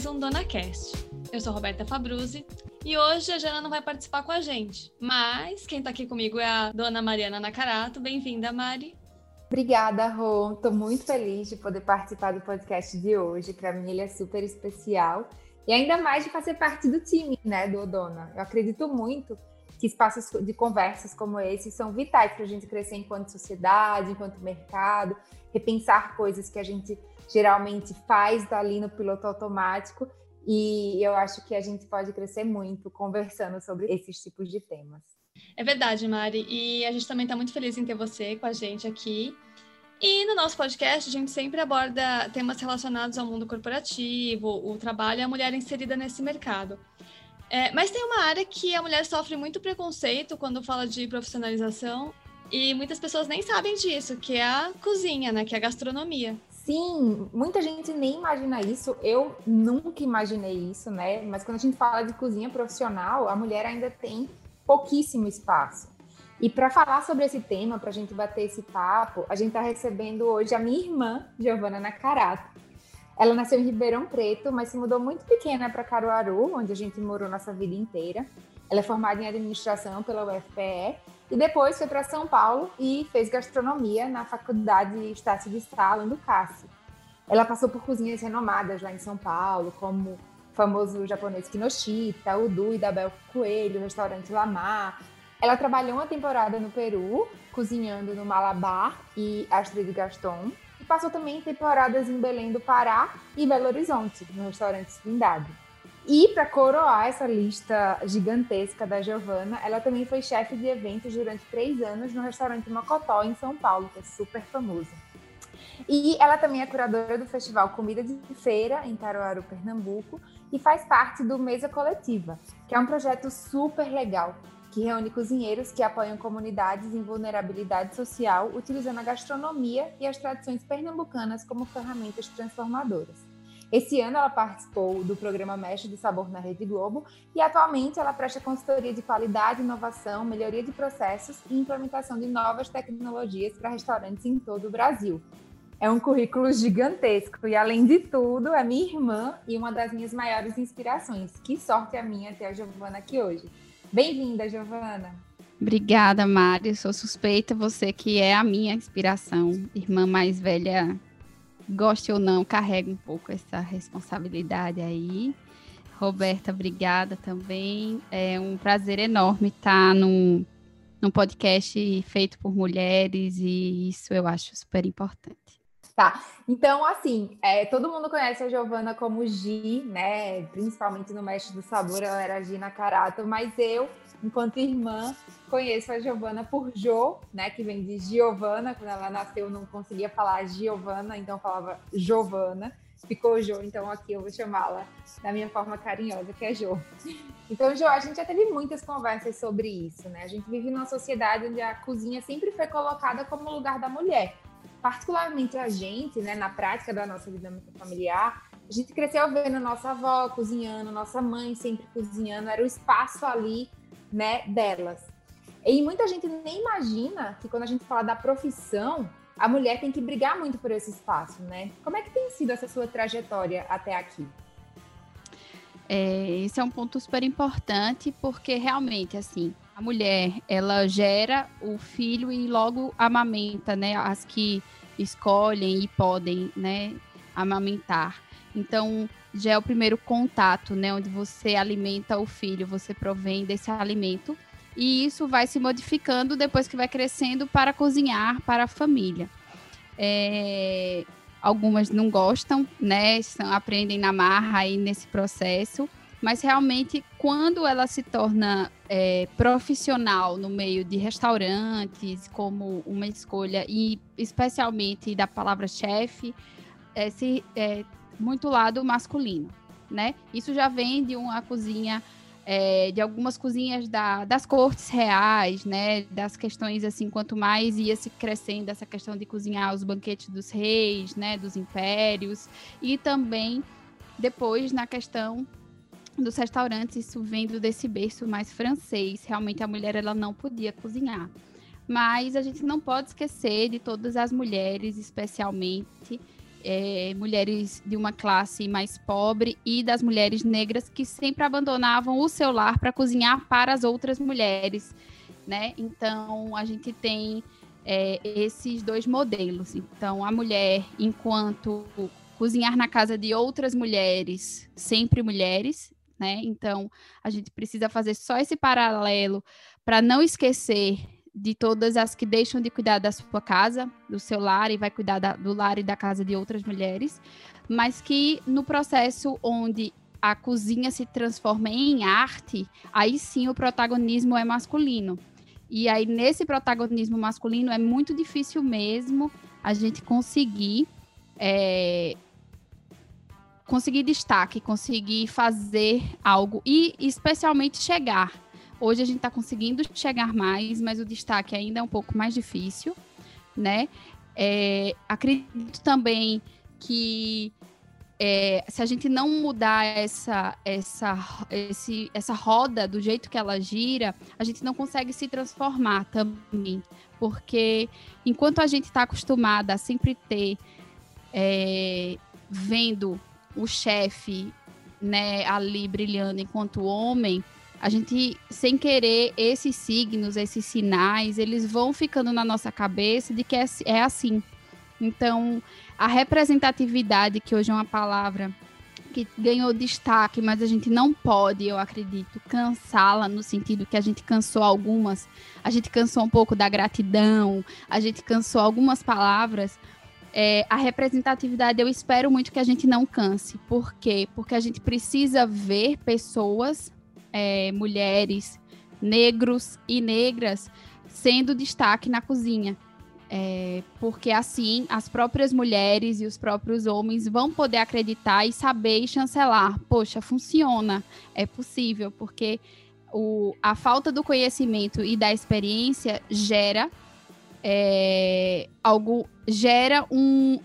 mais um Dona Cast. Eu sou Roberta Fabruzzi e hoje a Jana não vai participar com a gente, mas quem tá aqui comigo é a Dona Mariana Nakarato. Bem-vinda, Mari. Obrigada, Rô. Estou muito feliz de poder participar do podcast de hoje. Para mim, ele é super especial. E ainda mais de fazer parte do time, né, do Odona. Eu acredito muito que espaços de conversas como esse são vitais para a gente crescer enquanto sociedade, enquanto mercado, repensar coisas que a gente geralmente faz dali no piloto automático. E eu acho que a gente pode crescer muito conversando sobre esses tipos de temas. É verdade, Mari. E a gente também está muito feliz em ter você com a gente aqui. E no nosso podcast, a gente sempre aborda temas relacionados ao mundo corporativo, o trabalho e a mulher inserida nesse mercado. É, mas tem uma área que a mulher sofre muito preconceito quando fala de profissionalização e muitas pessoas nem sabem disso, que é a cozinha, né? Que é a gastronomia. Sim, muita gente nem imagina isso. Eu nunca imaginei isso, né? Mas quando a gente fala de cozinha profissional, a mulher ainda tem pouquíssimo espaço. E para falar sobre esse tema, para a gente bater esse papo, a gente está recebendo hoje a minha irmã, Giovana Nakarato. Ela nasceu em Ribeirão Preto, mas se mudou muito pequena para Caruaru, onde a gente morou nossa vida inteira. Ela é formada em administração pela UFPE e depois foi para São Paulo e fez gastronomia na Faculdade Estácio de Sala, do Cássio. Ela passou por cozinhas renomadas lá em São Paulo, como famoso japonês Kinoshita, o Du e da Bel Coelho, o restaurante Lamar. Ela trabalhou uma temporada no Peru, cozinhando no Malabar e Astrid Gaston. E passou também temporadas em Belém do Pará e Belo Horizonte, no restaurante Trindade. E para coroar essa lista gigantesca da Giovana, ela também foi chefe de eventos durante três anos no restaurante Mocotó, em São Paulo, que é super famoso. E ela também é curadora do festival Comida de Feira, em Caruaru, Pernambuco, e faz parte do Mesa Coletiva, que é um projeto super legal que reúne cozinheiros que apoiam comunidades em vulnerabilidade social, utilizando a gastronomia e as tradições pernambucanas como ferramentas transformadoras. Esse ano ela participou do programa Mestre do Sabor na Rede Globo e atualmente ela presta consultoria de qualidade, inovação, melhoria de processos e implementação de novas tecnologias para restaurantes em todo o Brasil é um currículo gigantesco e, além de tudo, é minha irmã e uma das minhas maiores inspirações. Que sorte a minha ter a Giovana aqui hoje. Bem-vinda, Giovana. Obrigada, Mari. Sou suspeita, você que é a minha inspiração. Irmã mais velha, goste ou não, carrega um pouco essa responsabilidade aí. Roberta, obrigada também. É um prazer enorme estar num, num podcast feito por mulheres e isso eu acho super importante. Tá, então assim, é, todo mundo conhece a Giovana como Gi, né? Principalmente no Mestre do Sabor, ela era Gina Carato, mas eu, enquanto irmã, conheço a Giovana por Jo, né? Que vem de Giovana, quando ela nasceu não conseguia falar Giovana, então falava Giovana, ficou Jo, então aqui eu vou chamá-la da minha forma carinhosa, que é Jo. Então, Jo, a gente já teve muitas conversas sobre isso, né? A gente vive numa sociedade onde a cozinha sempre foi colocada como lugar da mulher particularmente a gente, né, na prática da nossa dinâmica familiar, a gente cresceu vendo nossa avó cozinhando, nossa mãe sempre cozinhando, era o espaço ali, né, delas. E muita gente nem imagina que quando a gente fala da profissão, a mulher tem que brigar muito por esse espaço, né? Como é que tem sido essa sua trajetória até aqui? É, esse é um ponto super importante, porque realmente, assim, a mulher, ela gera o filho e logo amamenta, né? As que escolhem e podem, né, amamentar. Então, já é o primeiro contato, né, onde você alimenta o filho, você provém desse alimento. E isso vai se modificando depois que vai crescendo para cozinhar para a família. É, algumas não gostam, né, aprendem na marra aí nesse processo mas realmente quando ela se torna é, profissional no meio de restaurantes, como uma escolha, e especialmente da palavra chefe, é, se, é muito lado masculino, né? Isso já vem de uma cozinha, é, de algumas cozinhas da, das cortes reais, né? Das questões assim, quanto mais ia se crescendo essa questão de cozinhar os banquetes dos reis, né? Dos impérios, e também depois na questão dos restaurantes, isso vindo desse berço mais francês. Realmente a mulher ela não podia cozinhar. Mas a gente não pode esquecer de todas as mulheres, especialmente é, mulheres de uma classe mais pobre e das mulheres negras que sempre abandonavam o seu lar para cozinhar para as outras mulheres, né? Então a gente tem é, esses dois modelos. Então a mulher, enquanto cozinhar na casa de outras mulheres, sempre mulheres, né? Então a gente precisa fazer só esse paralelo para não esquecer de todas as que deixam de cuidar da sua casa, do seu lar e vai cuidar da, do lar e da casa de outras mulheres, mas que no processo onde a cozinha se transforma em arte, aí sim o protagonismo é masculino. E aí nesse protagonismo masculino é muito difícil mesmo a gente conseguir é, conseguir destaque, conseguir fazer algo e especialmente chegar Hoje a gente está conseguindo chegar mais, mas o destaque ainda é um pouco mais difícil, né? É, acredito também que é, se a gente não mudar essa, essa, esse, essa roda do jeito que ela gira, a gente não consegue se transformar também. Porque enquanto a gente está acostumada a sempre ter é, vendo o chefe né, ali brilhando enquanto homem, a gente, sem querer, esses signos, esses sinais, eles vão ficando na nossa cabeça de que é, é assim. Então, a representatividade, que hoje é uma palavra que ganhou destaque, mas a gente não pode, eu acredito, cansá-la no sentido que a gente cansou algumas, a gente cansou um pouco da gratidão, a gente cansou algumas palavras. É, a representatividade, eu espero muito que a gente não canse. Por quê? Porque a gente precisa ver pessoas é, mulheres, negros e negras sendo destaque na cozinha. É, porque assim as próprias mulheres e os próprios homens vão poder acreditar e saber e chancelar. Poxa, funciona, é possível, porque o, a falta do conhecimento e da experiência gera é, algo gera um,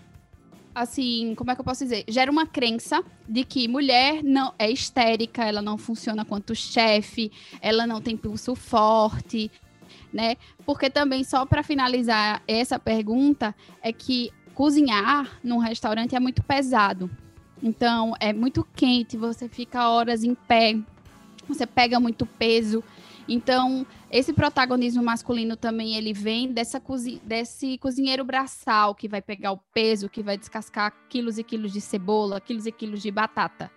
assim, como é que eu posso dizer? Gera uma crença de que mulher não é histérica, ela não funciona quanto chefe, ela não tem pulso forte, né? Porque também só para finalizar essa pergunta é que cozinhar num restaurante é muito pesado. Então, é muito quente, você fica horas em pé, você pega muito peso. Então, esse protagonismo masculino também ele vem dessa cozi desse cozinheiro braçal que vai pegar o peso, que vai descascar quilos e quilos de cebola, quilos e quilos de batata.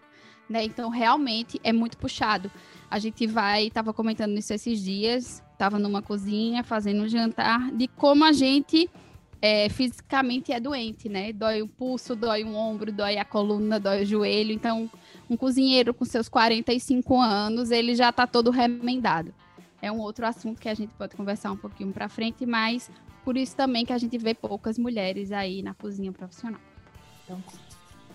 Né? Então, realmente é muito puxado. A gente vai, estava comentando isso esses dias, estava numa cozinha fazendo um jantar, de como a gente é, fisicamente é doente, né? Dói o pulso, dói o ombro, dói a coluna, dói o joelho. Então, um cozinheiro com seus 45 anos, ele já está todo remendado. É um outro assunto que a gente pode conversar um pouquinho para frente, mas por isso também que a gente vê poucas mulheres aí na cozinha profissional. Então,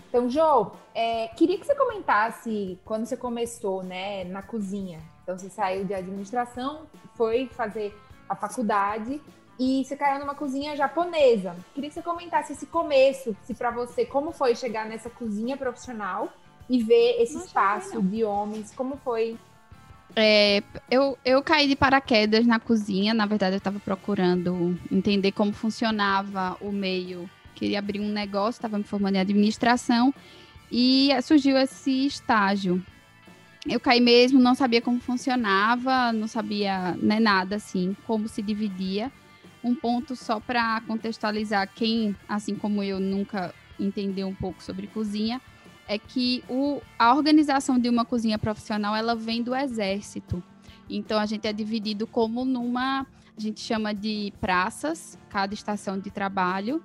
então Jo, é, queria que você comentasse quando você começou, né, na cozinha. Então, você saiu de administração, foi fazer a faculdade e você caiu numa cozinha japonesa. Queria que você comentasse esse começo, se para você como foi chegar nessa cozinha profissional e ver esse não espaço de homens, como foi? É, eu, eu caí de paraquedas na cozinha, na verdade eu estava procurando entender como funcionava o meio. Queria abrir um negócio, estava me formando em administração e surgiu esse estágio. Eu caí mesmo, não sabia como funcionava, não sabia né, nada assim, como se dividia. Um ponto só para contextualizar quem, assim como eu, nunca entendeu um pouco sobre cozinha é que o, a organização de uma cozinha profissional ela vem do exército. Então a gente é dividido como numa, a gente chama de praças, cada estação de trabalho.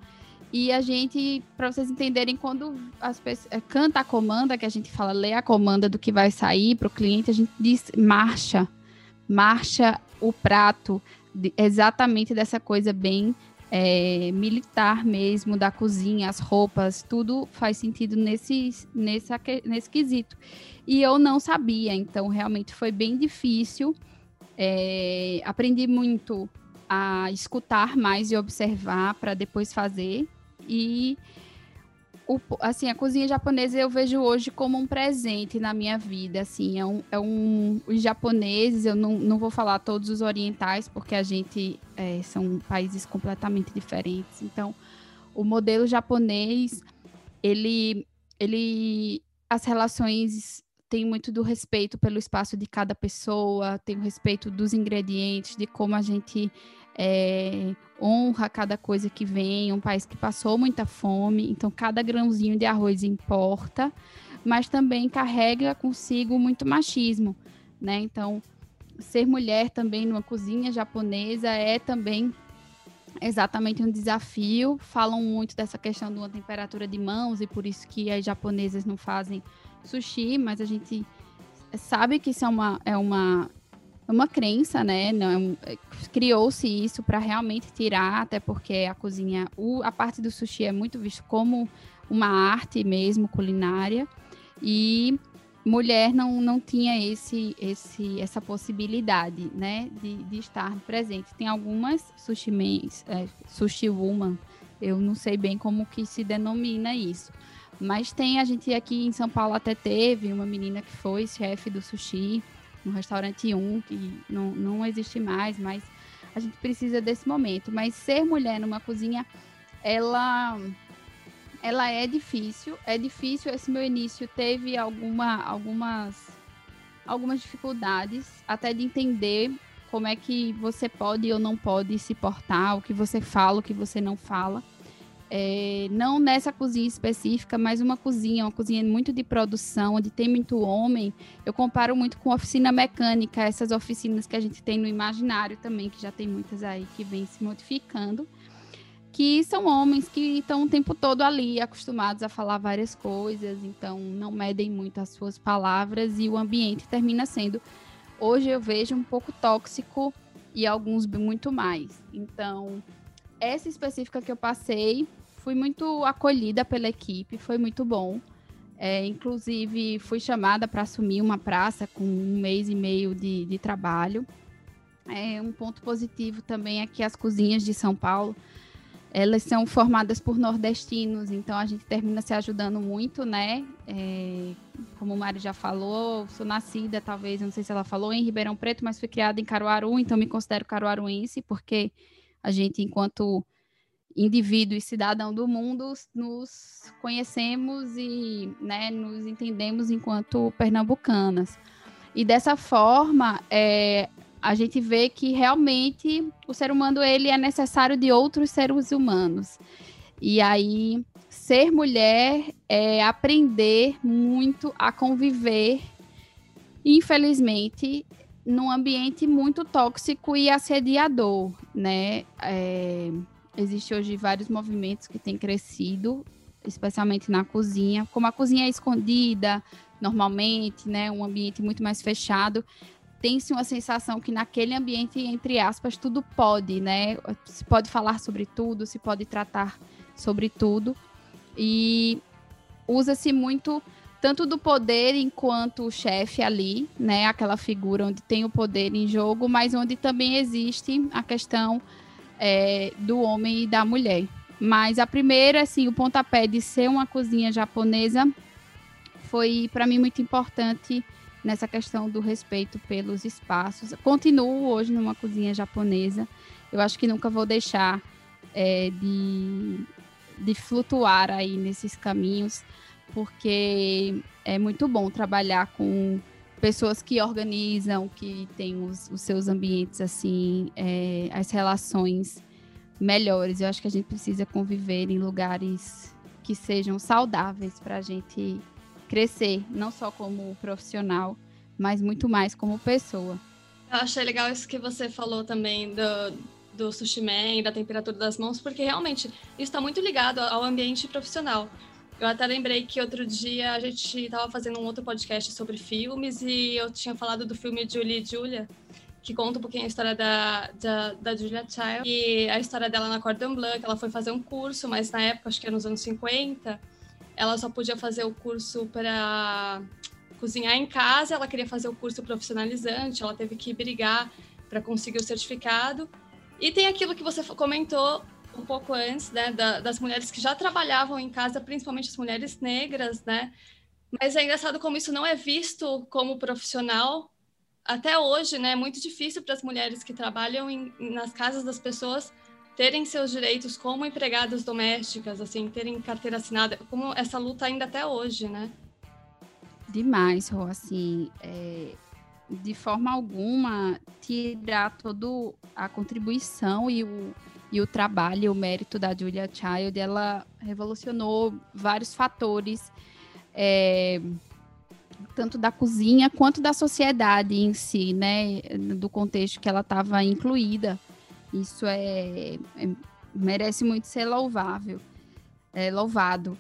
E a gente, para vocês entenderem, quando as pessoas é, canta a comanda, que a gente fala, lê a comanda do que vai sair para o cliente, a gente diz marcha, marcha o prato, exatamente dessa coisa bem é, militar mesmo, da cozinha, as roupas, tudo faz sentido nesse, nesse, nesse quesito. E eu não sabia, então realmente foi bem difícil. É, aprendi muito a escutar mais e observar para depois fazer. E o, assim, a cozinha japonesa eu vejo hoje como um presente na minha vida, assim, é um, é um os japoneses, eu não, não vou falar todos os orientais, porque a gente é, são países completamente diferentes, então, o modelo japonês ele, ele, as relações têm muito do respeito pelo espaço de cada pessoa, tem o respeito dos ingredientes, de como a gente é, honra cada coisa que vem, um país que passou muita fome, então cada grãozinho de arroz importa, mas também carrega consigo muito machismo, né? Então, ser mulher também numa cozinha japonesa é também exatamente um desafio. Falam muito dessa questão de uma temperatura de mãos e por isso que as japonesas não fazem sushi, mas a gente sabe que isso é uma, é uma, uma crença, né? Não, é Criou-se isso para realmente tirar, até porque a cozinha, o, a parte do sushi é muito visto como uma arte mesmo culinária. E mulher não, não tinha esse, esse, essa possibilidade, né, de, de estar presente. Tem algumas sushi, mens, é, sushi woman, eu não sei bem como que se denomina isso, mas tem a gente aqui em São Paulo até teve uma menina que foi chefe do sushi no restaurante 1, que não, não existe mais, mas a gente precisa desse momento. Mas ser mulher numa cozinha, ela ela é difícil, é difícil. Esse meu início teve alguma, algumas, algumas dificuldades, até de entender como é que você pode ou não pode se portar, o que você fala, o que você não fala. É, não nessa cozinha específica, mas uma cozinha, uma cozinha muito de produção, onde tem muito homem. Eu comparo muito com oficina mecânica, essas oficinas que a gente tem no imaginário também, que já tem muitas aí que vem se modificando que são homens que estão o tempo todo ali, acostumados a falar várias coisas, então não medem muito as suas palavras e o ambiente termina sendo, hoje eu vejo, um pouco tóxico e alguns muito mais. Então, essa específica que eu passei, fui muito acolhida pela equipe, foi muito bom. É, inclusive, fui chamada para assumir uma praça com um mês e meio de, de trabalho. É, um ponto positivo também é que as cozinhas de São Paulo elas são formadas por nordestinos, então a gente termina se ajudando muito, né? É, como o Mari já falou, sou nascida, talvez, não sei se ela falou, em Ribeirão Preto, mas fui criada em Caruaru, então me considero caruaruense, porque a gente, enquanto indivíduo e cidadão do mundo, nos conhecemos e né, nos entendemos enquanto pernambucanas. E dessa forma, é, a gente vê que realmente o ser humano ele é necessário de outros seres humanos. E aí ser mulher é aprender muito a conviver, infelizmente, num ambiente muito tóxico e assediador, né? É, Existem hoje vários movimentos que têm crescido, especialmente na cozinha. Como a cozinha é escondida, normalmente, né? Um ambiente muito mais fechado tem-se uma sensação que naquele ambiente, entre aspas, tudo pode, né? Se pode falar sobre tudo, se pode tratar sobre tudo. E usa-se muito tanto do poder enquanto chefe ali, né? Aquela figura onde tem o poder em jogo, mas onde também existe a questão é, do homem e da mulher. Mas a primeira, assim, o pontapé de ser uma cozinha japonesa foi para mim muito importante nessa questão do respeito pelos espaços. Continuo hoje numa cozinha japonesa. Eu acho que nunca vou deixar é, de, de flutuar aí nesses caminhos, porque é muito bom trabalhar com pessoas que organizam, que têm os, os seus ambientes assim, é, as relações melhores. Eu acho que a gente precisa conviver em lugares que sejam saudáveis para a gente crescer, não só como profissional, mas muito mais como pessoa. Eu achei legal isso que você falou também do, do sushi man, da temperatura das mãos, porque realmente isso está muito ligado ao ambiente profissional. Eu até lembrei que outro dia a gente estava fazendo um outro podcast sobre filmes e eu tinha falado do filme Julie e Julia, que conta um pouquinho a história da, da, da Julia Child e a história dela na Cordon Bleu, que ela foi fazer um curso, mas na época, acho que era nos anos 50, ela só podia fazer o curso para cozinhar em casa, ela queria fazer o curso profissionalizante, ela teve que brigar para conseguir o certificado. E tem aquilo que você comentou um pouco antes, né, da, das mulheres que já trabalhavam em casa, principalmente as mulheres negras, né? Mas é engraçado como isso não é visto como profissional até hoje, né? É muito difícil para as mulheres que trabalham em, nas casas das pessoas terem seus direitos como empregadas domésticas, assim, terem carteira assinada, como essa luta ainda até hoje, né? Demais, Rô, assim, é, de forma alguma tirar toda a contribuição e o, e o trabalho, o mérito da Julia Child, ela revolucionou vários fatores, é, tanto da cozinha quanto da sociedade em si, né, do contexto que ela estava incluída. Isso é, é, merece muito ser louvável, é, louvado.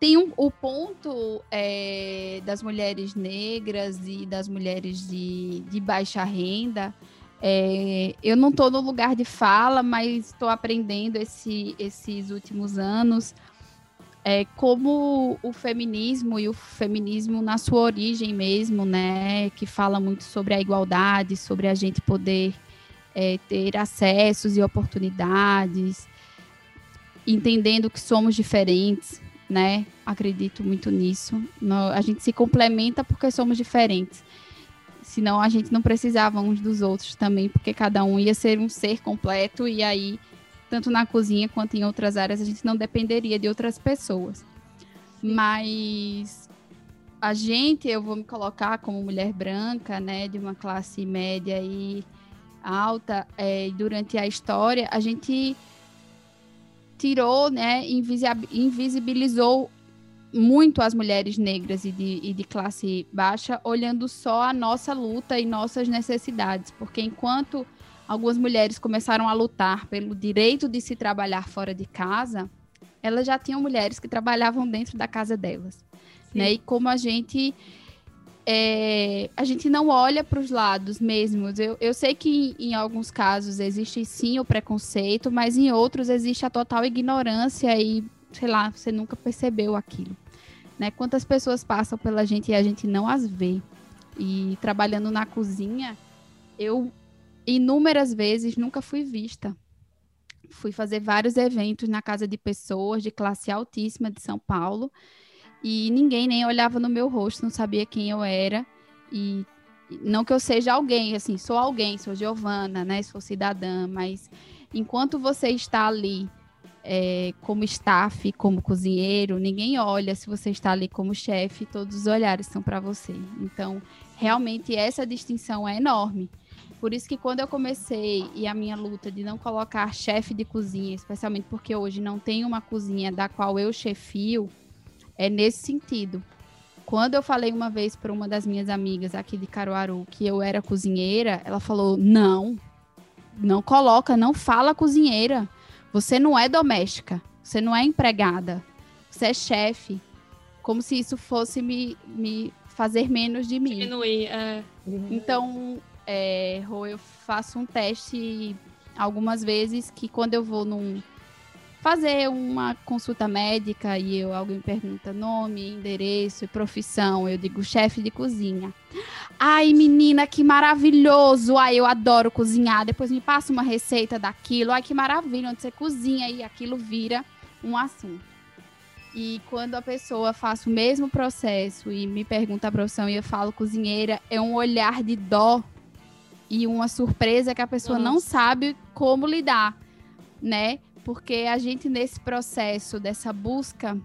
Tem um, o ponto é, das mulheres negras e das mulheres de, de baixa renda, é, eu não estou no lugar de fala, mas estou aprendendo esse, esses últimos anos é, como o feminismo e o feminismo na sua origem mesmo, né, que fala muito sobre a igualdade, sobre a gente poder é, ter acessos e oportunidades, entendendo que somos diferentes, né? Acredito muito nisso. a gente se complementa porque somos diferentes senão a gente não precisava uns dos outros também, porque cada um ia ser um ser completo e aí, tanto na cozinha quanto em outras áreas, a gente não dependeria de outras pessoas. Mas a gente, eu vou me colocar como mulher branca, né, de uma classe média e alta, é, durante a história, a gente tirou, né, invisibilizou muito as mulheres negras e de, e de classe baixa, olhando só a nossa luta e nossas necessidades, porque enquanto algumas mulheres começaram a lutar pelo direito de se trabalhar fora de casa, elas já tinham mulheres que trabalhavam dentro da casa delas, né? E como a gente é, a gente não olha para os lados mesmos. Eu, eu sei que em, em, alguns casos existe sim o preconceito, mas em outros existe a total ignorância e, sei lá, você nunca percebeu aquilo né? Quantas pessoas passam pela gente e a gente não as vê. E trabalhando na cozinha, eu inúmeras vezes nunca fui vista. Fui fazer vários eventos na casa de pessoas de classe altíssima de São Paulo e ninguém nem olhava no meu rosto, não sabia quem eu era. E não que eu seja alguém, assim, sou alguém, sou Giovana, né? Sou cidadã, mas enquanto você está ali é, como staff, como cozinheiro, ninguém olha se você está ali como chefe, todos os olhares são para você. Então, realmente essa distinção é enorme. Por isso que quando eu comecei e a minha luta de não colocar chefe de cozinha, especialmente porque hoje não tem uma cozinha da qual eu chefio, é nesse sentido. Quando eu falei uma vez para uma das minhas amigas aqui de Caruaru que eu era cozinheira, ela falou: "Não, não coloca, não fala cozinheira. Você não é doméstica, você não é empregada, você é chefe. Como se isso fosse me, me fazer menos de mim. Diminuir, é. Então, é, eu faço um teste algumas vezes que quando eu vou num fazer uma consulta médica e eu, alguém pergunta nome, endereço e profissão, eu digo chefe de cozinha. Ai, menina, que maravilhoso! Ai, eu adoro cozinhar. Depois me passa uma receita daquilo. Ai, que maravilha, onde você cozinha e aquilo vira um assunto. E quando a pessoa faz o mesmo processo e me pergunta a profissão e eu falo cozinheira, é um olhar de dó e uma surpresa que a pessoa Nossa. não sabe como lidar, né? Porque a gente nesse processo dessa busca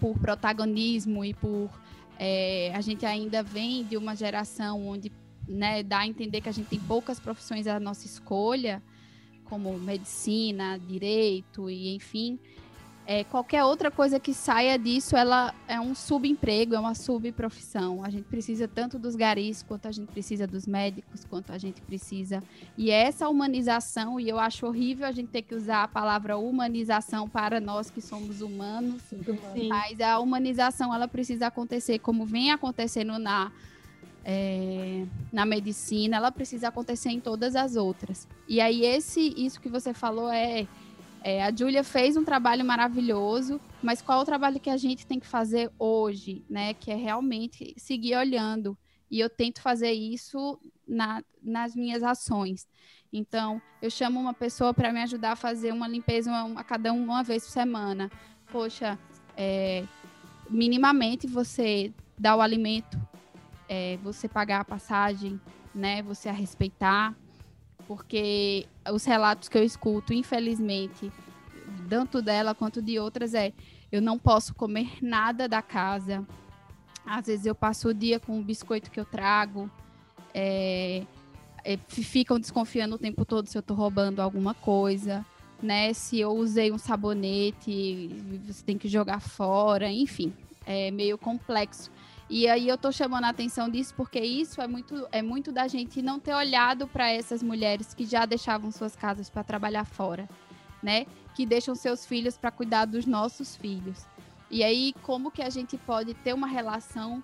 por protagonismo e por é, a gente ainda vem de uma geração onde né, dá a entender que a gente tem poucas profissões à nossa escolha, como medicina, direito e enfim é, qualquer outra coisa que saia disso, ela é um subemprego, é uma subprofissão. A gente precisa tanto dos garis, quanto a gente precisa dos médicos, quanto a gente precisa. E essa humanização, e eu acho horrível a gente ter que usar a palavra humanização para nós que somos humanos, Sim. mas a humanização, ela precisa acontecer como vem acontecendo na é, na medicina, ela precisa acontecer em todas as outras. E aí esse isso que você falou é é, a Júlia fez um trabalho maravilhoso, mas qual o trabalho que a gente tem que fazer hoje, né? Que é realmente seguir olhando. E eu tento fazer isso na, nas minhas ações. Então, eu chamo uma pessoa para me ajudar a fazer uma limpeza uma, a cada um uma vez por semana. Poxa, é, minimamente você dá o alimento, é, você pagar a passagem, né? Você a respeitar Porque os relatos que eu escuto, infelizmente, tanto dela quanto de outras, é eu não posso comer nada da casa. Às vezes eu passo o dia com o biscoito que eu trago. É, é, ficam desconfiando o tempo todo se eu estou roubando alguma coisa, né? Se eu usei um sabonete, você tem que jogar fora, enfim, é meio complexo. E aí eu tô chamando a atenção disso porque isso é muito, é muito da gente não ter olhado para essas mulheres que já deixavam suas casas para trabalhar fora, né? Que deixam seus filhos para cuidar dos nossos filhos. E aí como que a gente pode ter uma relação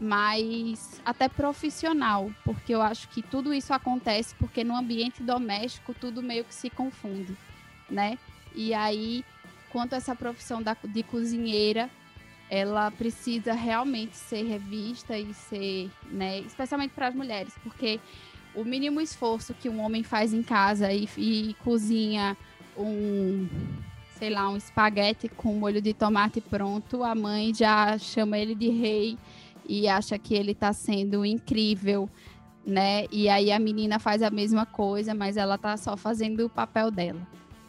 mais até profissional, porque eu acho que tudo isso acontece porque no ambiente doméstico tudo meio que se confunde, né? E aí, quanto essa profissão da, de cozinheira, ela precisa realmente ser revista e ser, né, especialmente para as mulheres, porque o mínimo esforço que um homem faz em casa e, e cozinha um, sei lá, um espaguete com molho de tomate pronto, a mãe já chama ele de rei e acha que ele está sendo incrível, né? E aí a menina faz a mesma coisa, mas ela tá só fazendo o papel dela.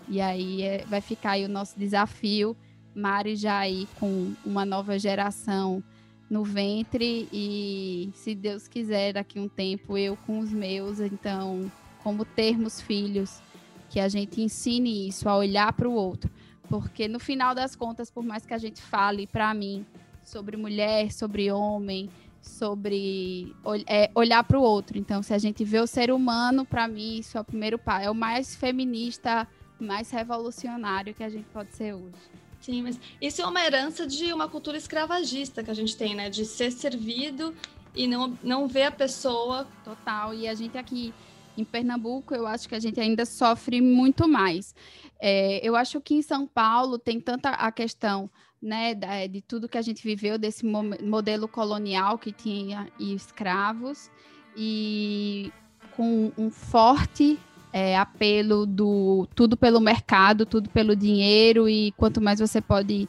E aí é, vai ficar aí o nosso desafio Mari já aí com uma nova geração no ventre e, se Deus quiser, daqui um tempo eu com os meus. Então, como termos filhos, que a gente ensine isso, a olhar para o outro. Porque no final das contas, por mais que a gente fale para mim sobre mulher, sobre homem, sobre é, olhar para o outro. Então, se a gente vê o ser humano, para mim, isso é o primeiro passo. É o mais feminista, mais revolucionário que a gente pode ser hoje. Sim, mas isso é uma herança de uma cultura escravagista que a gente tem, né? De ser servido e não, não ver a pessoa. Total. E a gente aqui em Pernambuco, eu acho que a gente ainda sofre muito mais. É, eu acho que em São Paulo tem tanta a questão né, de tudo que a gente viveu, desse modelo colonial que tinha escravos, e com um forte é, apelo do tudo pelo mercado, tudo pelo dinheiro, e quanto mais você pode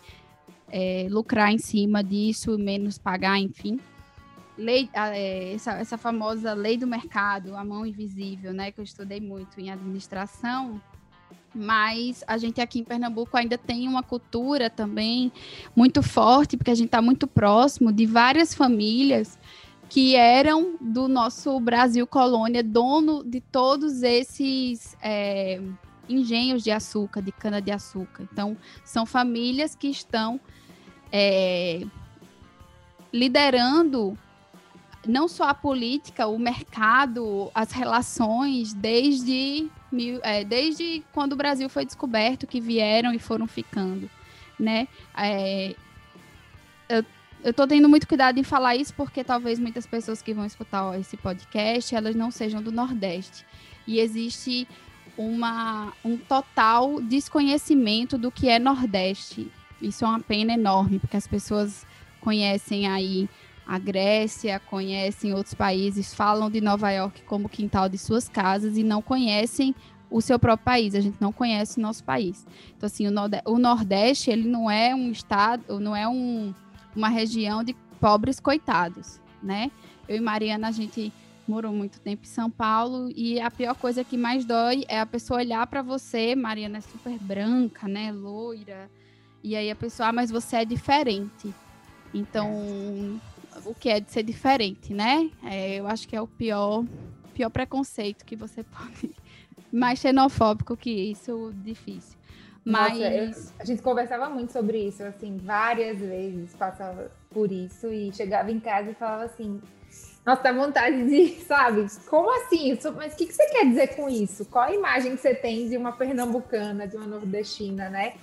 é, lucrar em cima disso, menos pagar, enfim. Lei, é, essa, essa famosa lei do mercado, a mão invisível, né, que eu estudei muito em administração, mas a gente aqui em Pernambuco ainda tem uma cultura também muito forte, porque a gente está muito próximo de várias famílias que eram do nosso Brasil colônia, dono de todos esses é, engenhos de açúcar, de cana-de-açúcar. Então, são famílias que estão é, liderando não só a política, o mercado, as relações, desde, é, desde quando o Brasil foi descoberto, que vieram e foram ficando. Né? É, eu eu tô tendo muito cuidado em falar isso porque talvez muitas pessoas que vão escutar esse podcast, elas não sejam do Nordeste. E existe uma, um total desconhecimento do que é Nordeste. Isso é uma pena enorme, porque as pessoas conhecem aí a Grécia, conhecem outros países, falam de Nova York como quintal de suas casas e não conhecem o seu próprio país, a gente não conhece o nosso país. Então, assim, o Nordeste, ele não é um estado, não é um, uma região de pobres coitados, né? Eu e Mariana, a gente morou muito tempo em São Paulo e a pior coisa que mais dói é a pessoa olhar para você, Mariana é super branca, né, loira, e aí a pessoa, ah, mas você é diferente. Então, o que é de ser diferente, né? É, eu acho que é o pior, pior preconceito que você pode, mais xenofóbico que isso, difícil. Mas Nossa, eu, a gente conversava muito sobre isso, assim, várias vezes passava por isso e chegava em casa e falava assim: Nossa, dá vontade de, sabe? Como assim? Mas o que, que você quer dizer com isso? Qual a imagem que você tem de uma pernambucana, de uma nordestina, né?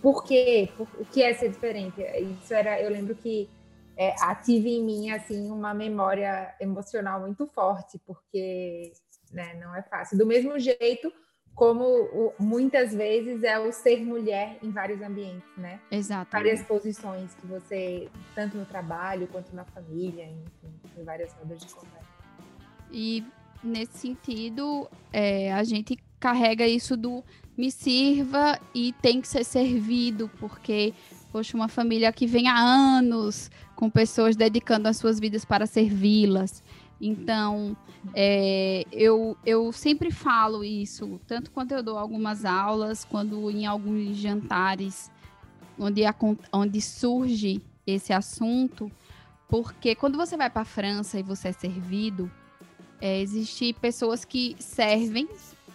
Por quê? Por, o que é ser diferente? Isso era, eu lembro que é, ative em mim assim uma memória emocional muito forte, porque né, não é fácil. Do mesmo jeito como o, muitas vezes é o ser mulher em vários ambientes, né? Exato. Várias posições que você, tanto no trabalho quanto na família, enfim, em várias rodas de conversa. E nesse sentido, é, a gente carrega isso do me sirva e tem que ser servido, porque, poxa, uma família que vem há anos com pessoas dedicando as suas vidas para servi-las. Então, é, eu, eu sempre falo isso, tanto quando eu dou algumas aulas, quando em alguns jantares onde, onde surge esse assunto, porque quando você vai para a França e você é servido, é, existe pessoas que servem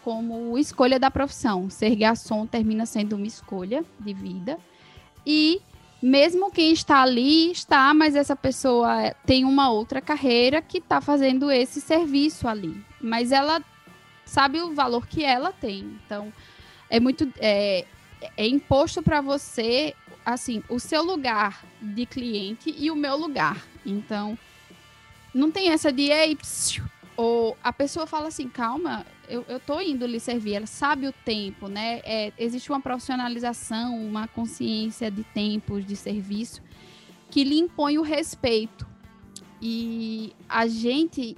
como escolha da profissão. Ser garçom termina sendo uma escolha de vida. E mesmo quem está ali está, mas essa pessoa tem uma outra carreira que está fazendo esse serviço ali. Mas ela sabe o valor que ela tem. Então, é muito. É, é imposto para você, assim, o seu lugar de cliente e o meu lugar. Então, não tem essa de. Ei, psiu, ou a pessoa fala assim, calma, eu, eu tô indo lhe servir, ela sabe o tempo, né? É, existe uma profissionalização, uma consciência de tempos de serviço que lhe impõe o respeito. E a gente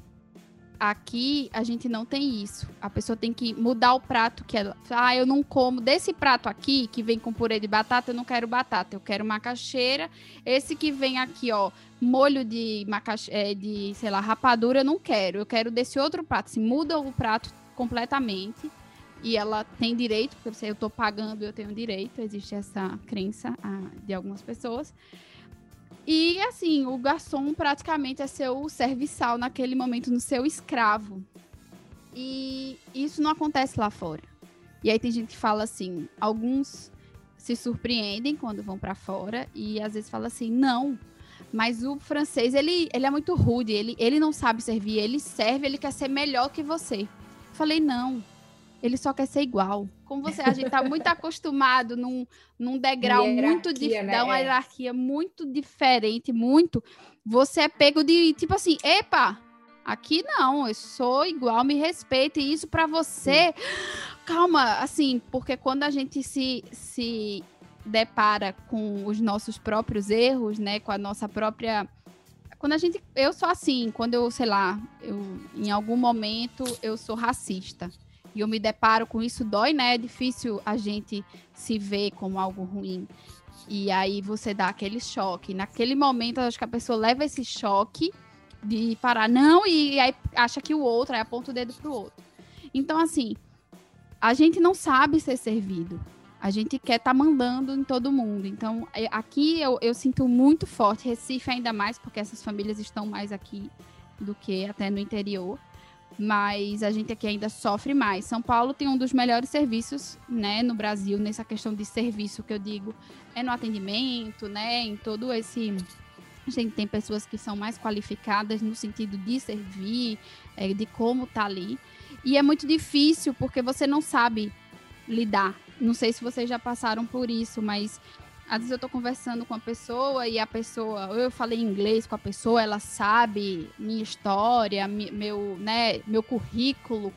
aqui a gente não tem isso. A pessoa tem que mudar o prato que ela. Ah, eu não como desse prato aqui que vem com purê de batata, eu não quero batata, eu quero macaxeira. Esse que vem aqui, ó, molho de macaxe... É, de, sei lá, rapadura, eu não quero. Eu quero desse outro prato. Se muda o prato completamente e ela tem direito, porque eu estou pagando, eu tenho direito. Existe essa crença ah, de algumas pessoas. E assim, o garçom praticamente é seu serviçal naquele momento, no seu escravo. E isso não acontece lá fora. E aí tem gente que fala assim, alguns se surpreendem quando vão para fora e às vezes fala assim, não, mas o francês, ele, ele é muito rude, ele, ele não sabe servir, ele serve, ele quer ser melhor que você. Falei, não, ele só quer ser igual. Como você, a gente está muito acostumado num, num degrau muito diferente, né? uma é. hierarquia muito diferente, muito. Você é pego de tipo assim, epa, aqui não, eu sou igual, me respeita. E isso para você, calma, assim, porque quando a gente se, se depara com os nossos próprios erros, né, com a nossa própria quando a gente eu sou assim, quando eu, sei lá, eu em algum momento eu sou racista e eu me deparo com isso, dói, né? É difícil a gente se ver como algo ruim. E aí você dá aquele choque. Naquele momento, acho que a pessoa leva esse choque de parar, não, e aí acha que o outro, aí aponta o dedo pro outro. Então, assim, a gente não sabe ser servido. A gente quer estar tá mandando em todo mundo. Então, é, aqui eu, eu sinto muito forte, Recife ainda mais, porque essas famílias estão mais aqui do que até no interior mas a gente aqui ainda sofre mais. São Paulo tem um dos melhores serviços, né, no Brasil, nessa questão de serviço que eu digo, é no atendimento, né, em todo esse a gente tem pessoas que são mais qualificadas no sentido de servir, é, de como tá ali. E é muito difícil porque você não sabe lidar. Não sei se vocês já passaram por isso, mas às vezes eu tô conversando com a pessoa e a pessoa, ou eu falei inglês com a pessoa, ela sabe minha história, meu, né, meu currículo,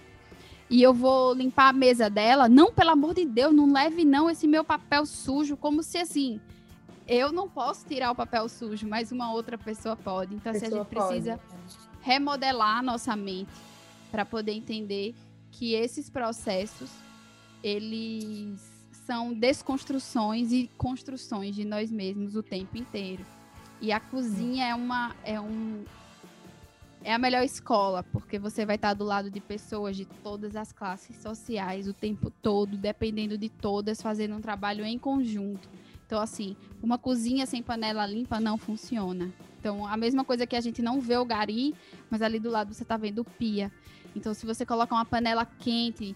e eu vou limpar a mesa dela. Não, pelo amor de Deus, não leve não esse meu papel sujo, como se assim, eu não posso tirar o papel sujo, mas uma outra pessoa pode. Então, assim, a gente precisa pode. remodelar a nossa mente para poder entender que esses processos eles são desconstruções e construções de nós mesmos o tempo inteiro. E a cozinha é uma é um é a melhor escola, porque você vai estar do lado de pessoas de todas as classes sociais o tempo todo, dependendo de todas, fazendo um trabalho em conjunto. Então, assim, uma cozinha sem panela limpa não funciona. Então, a mesma coisa que a gente não vê o gari, mas ali do lado você está vendo pia. Então, se você coloca uma panela quente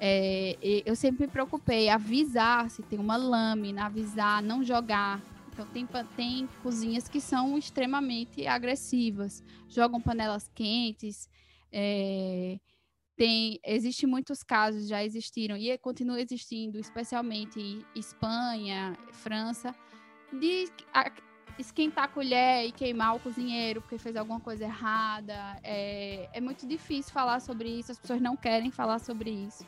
é, eu sempre me preocupei avisar se tem uma lâmina, avisar, não jogar. Então tem, tem cozinhas que são extremamente agressivas, jogam panelas quentes. É, tem, existe muitos casos, já existiram e continua existindo, especialmente em Espanha, França, de esquentar a colher e queimar o cozinheiro porque fez alguma coisa errada. É, é muito difícil falar sobre isso, as pessoas não querem falar sobre isso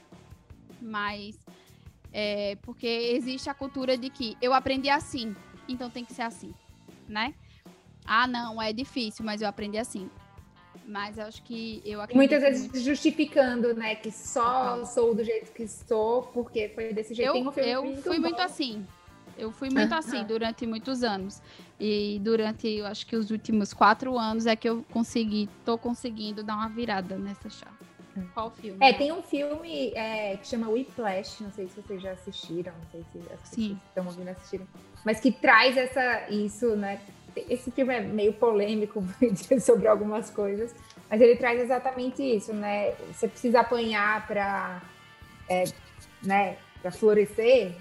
mas é, porque existe a cultura de que eu aprendi assim, então tem que ser assim, né? Ah, não, é difícil, mas eu aprendi assim. Mas eu acho que eu Muitas vezes muito... justificando, né, que só sou do jeito que sou, porque foi desse jeito. Eu, eu fui muito assim. Eu fui muito assim durante muitos anos. E durante, eu acho que os últimos quatro anos é que eu consegui, tô conseguindo dar uma virada nessa chave. Hum. Qual filme? É, tem um filme é, que chama Whiplash, não sei se vocês já assistiram, não sei se as pessoas estão ouvindo assistiram, mas que traz essa, isso, né? Esse filme é meio polêmico sobre algumas coisas, mas ele traz exatamente isso, né? Você precisa apanhar para é, né, para florescer,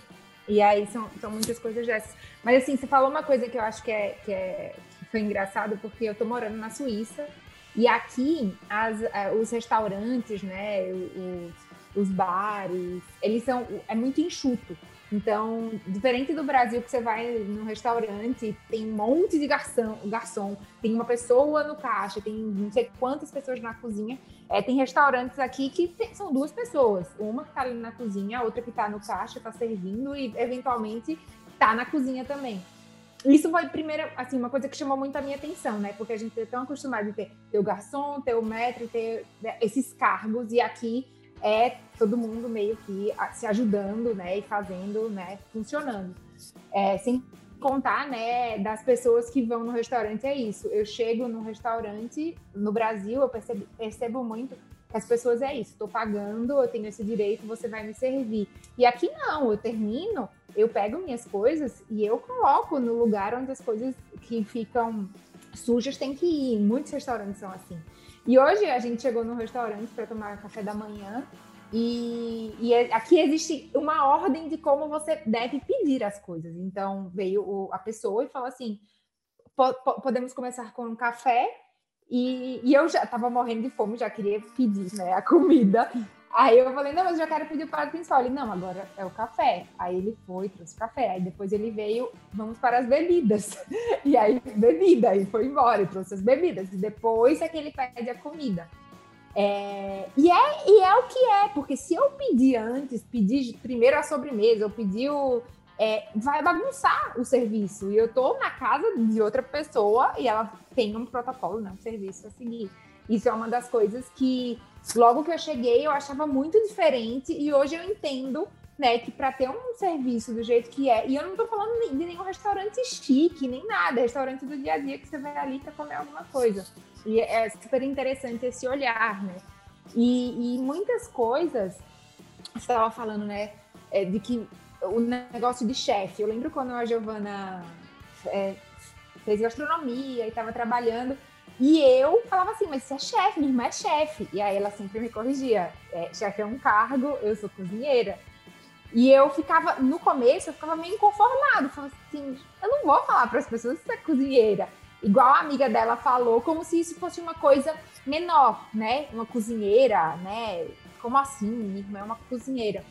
e aí são, são muitas coisas dessas. Mas assim, você falou uma coisa que eu acho que, é, que, é, que foi engraçado, porque eu tô morando na Suíça, e aqui as, é, os restaurantes, né, os, os bares, eles são, é muito enxuto. Então, diferente do Brasil, que você vai num restaurante, tem um monte de garçom, garçom tem uma pessoa no caixa, tem não sei quantas pessoas na cozinha. É, tem restaurantes aqui que tem, são duas pessoas, uma que está ali na cozinha, a outra que está no caixa, está servindo e eventualmente está na cozinha também. Isso foi primeira, assim, uma coisa que chamou muito a minha atenção, né? Porque a gente é tão acostumado a ter, ter o garçom, ter o metro, ter esses cargos, e aqui é todo mundo meio que se ajudando, né, e fazendo, né, funcionando. É, sem contar, né, das pessoas que vão no restaurante, é isso. Eu chego no restaurante, no Brasil, eu percebo, percebo muito que as pessoas é isso, estou pagando, eu tenho esse direito, você vai me servir. E aqui não, eu termino, eu pego minhas coisas e eu coloco no lugar onde as coisas que ficam sujas têm que ir. Muitos restaurantes são assim. E hoje a gente chegou no restaurante para tomar café da manhã e, e, é, aqui existe uma ordem de como você deve pedir as coisas. Então veio o, a pessoa e falou assim: podemos começar com um café. E, e eu já estava morrendo de fome, já queria pedir né, a comida. Aí eu falei, não, mas eu já quero pedir o prato principal. Ele, não, agora é o café. Aí ele foi, trouxe café. Aí depois ele veio, vamos para as bebidas. E aí, bebida, e foi embora, e trouxe as bebidas. E depois é que ele pede a comida. É, e, é, e é o que é, porque se eu pedir antes, pedir primeiro a sobremesa, eu pedir o. É, vai bagunçar o serviço. E eu tô na casa de outra pessoa e ela tem um protocolo, né, um serviço a seguir. Isso é uma das coisas que Logo que eu cheguei, eu achava muito diferente e hoje eu entendo, né, que para ter um serviço do jeito que é, e eu não tô falando de nenhum restaurante chique, nem nada, é restaurante do dia a dia que você vai ali para comer alguma coisa. E é super interessante esse olhar, né? E, e muitas coisas, você estava falando, né, é, de que o negócio de chefe. Eu lembro quando a Giovana é, fez gastronomia e estava trabalhando, e eu falava assim, mas você é chefe, minha irmã é chefe. E aí ela sempre me corrigia. É, chefe é um cargo, eu sou cozinheira. E eu ficava, no começo, eu ficava meio inconformado. Falava assim, eu não vou falar para as pessoas que você é cozinheira. Igual a amiga dela falou, como se isso fosse uma coisa menor, né? Uma cozinheira, né? Como assim? Minha irmã é uma cozinheira.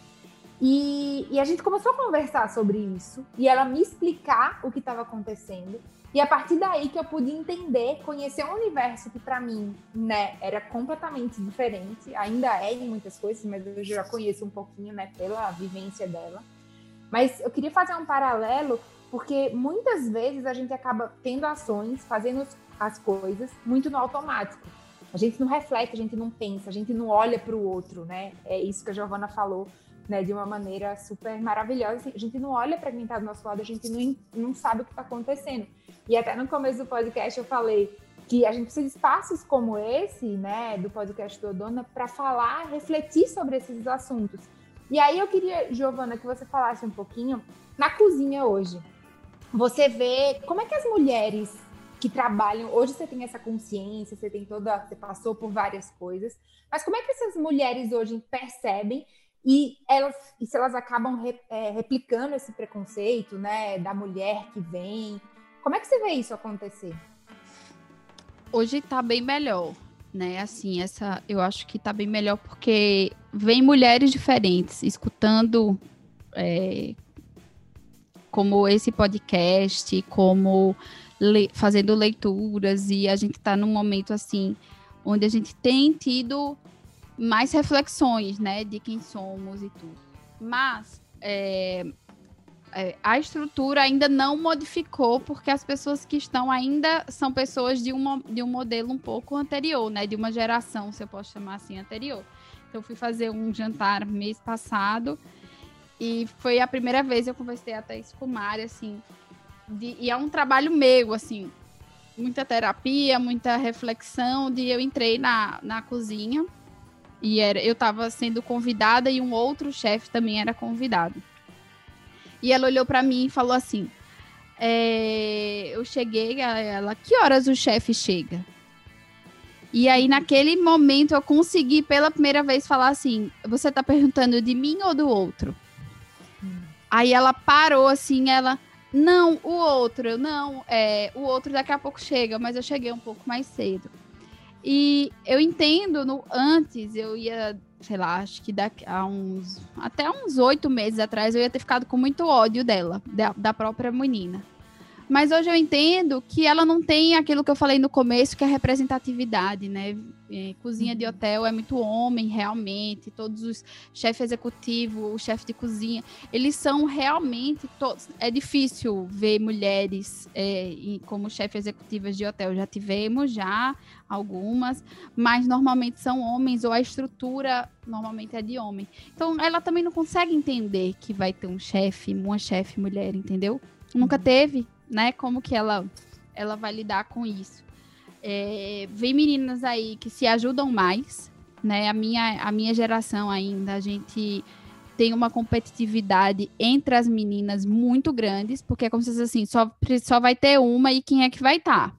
E, e a gente começou a conversar sobre isso. E ela me explicar o que estava acontecendo. E a partir daí que eu pude entender, conhecer um universo que para mim, né, era completamente diferente, ainda é em muitas coisas, mas eu já conheço um pouquinho, né, pela vivência dela. Mas eu queria fazer um paralelo, porque muitas vezes a gente acaba tendo ações, fazendo as coisas muito no automático. A gente não reflete, a gente não pensa, a gente não olha para o outro, né? É isso que a Giovana falou, né, de uma maneira super maravilhosa. A gente não olha para quem está do nosso lado, a gente não, não sabe o que está acontecendo. E até no começo do podcast eu falei que a gente precisa de espaços como esse, né, do podcast do Dona, para falar, refletir sobre esses assuntos. E aí eu queria, Giovana, que você falasse um pouquinho na cozinha hoje. Você vê como é que as mulheres que trabalham, hoje você tem essa consciência, você tem toda, você passou por várias coisas, mas como é que essas mulheres hoje percebem e elas, e se elas acabam re, é, replicando esse preconceito, né, da mulher que vem, como é que você vê isso acontecer? Hoje tá bem melhor, né? Assim, essa eu acho que tá bem melhor porque vem mulheres diferentes escutando é, como esse podcast, como le, fazendo leituras e a gente tá num momento assim onde a gente tem tido mais reflexões, né, de quem somos e tudo. Mas é, é, a estrutura ainda não modificou, porque as pessoas que estão ainda são pessoas de, uma, de um modelo um pouco anterior, né? De uma geração, se eu posso chamar assim, anterior. Então, eu fui fazer um jantar mês passado E foi a primeira vez que eu conversei até isso com Mari, assim. De, e é um trabalho meu, assim. Muita terapia, muita reflexão. De eu entrei na, na cozinha e era, eu estava sendo convidada e um outro chefe também era convidado. E ela olhou para mim e falou assim: é, Eu cheguei, a ela, que horas o chefe chega? E aí, naquele momento, eu consegui pela primeira vez falar assim: Você tá perguntando de mim ou do outro? Hum. Aí ela parou assim, ela. Não, o outro, não, é, o outro daqui a pouco chega, mas eu cheguei um pouco mais cedo. E eu entendo, no, antes eu ia, sei lá, acho que daqui a uns. Até uns oito meses atrás eu ia ter ficado com muito ódio dela, da, da própria menina. Mas hoje eu entendo que ela não tem aquilo que eu falei no começo, que é representatividade, né? É, cozinha de uhum. hotel é muito homem, realmente. Todos os chefes executivos, o chefe de cozinha, eles são realmente todos. É difícil ver mulheres é, como chefes executivas de hotel. Já tivemos já algumas, mas normalmente são homens ou a estrutura normalmente é de homem. Então ela também não consegue entender que vai ter um chefe, uma chefe mulher, entendeu? Nunca uhum. teve, né? Como que ela, ela vai lidar com isso? É, vem meninas aí que se ajudam mais, né? A minha, a minha geração ainda, a gente tem uma competitividade entre as meninas muito grandes, porque é como se fosse assim, só, só vai ter uma e quem é que vai estar, tá,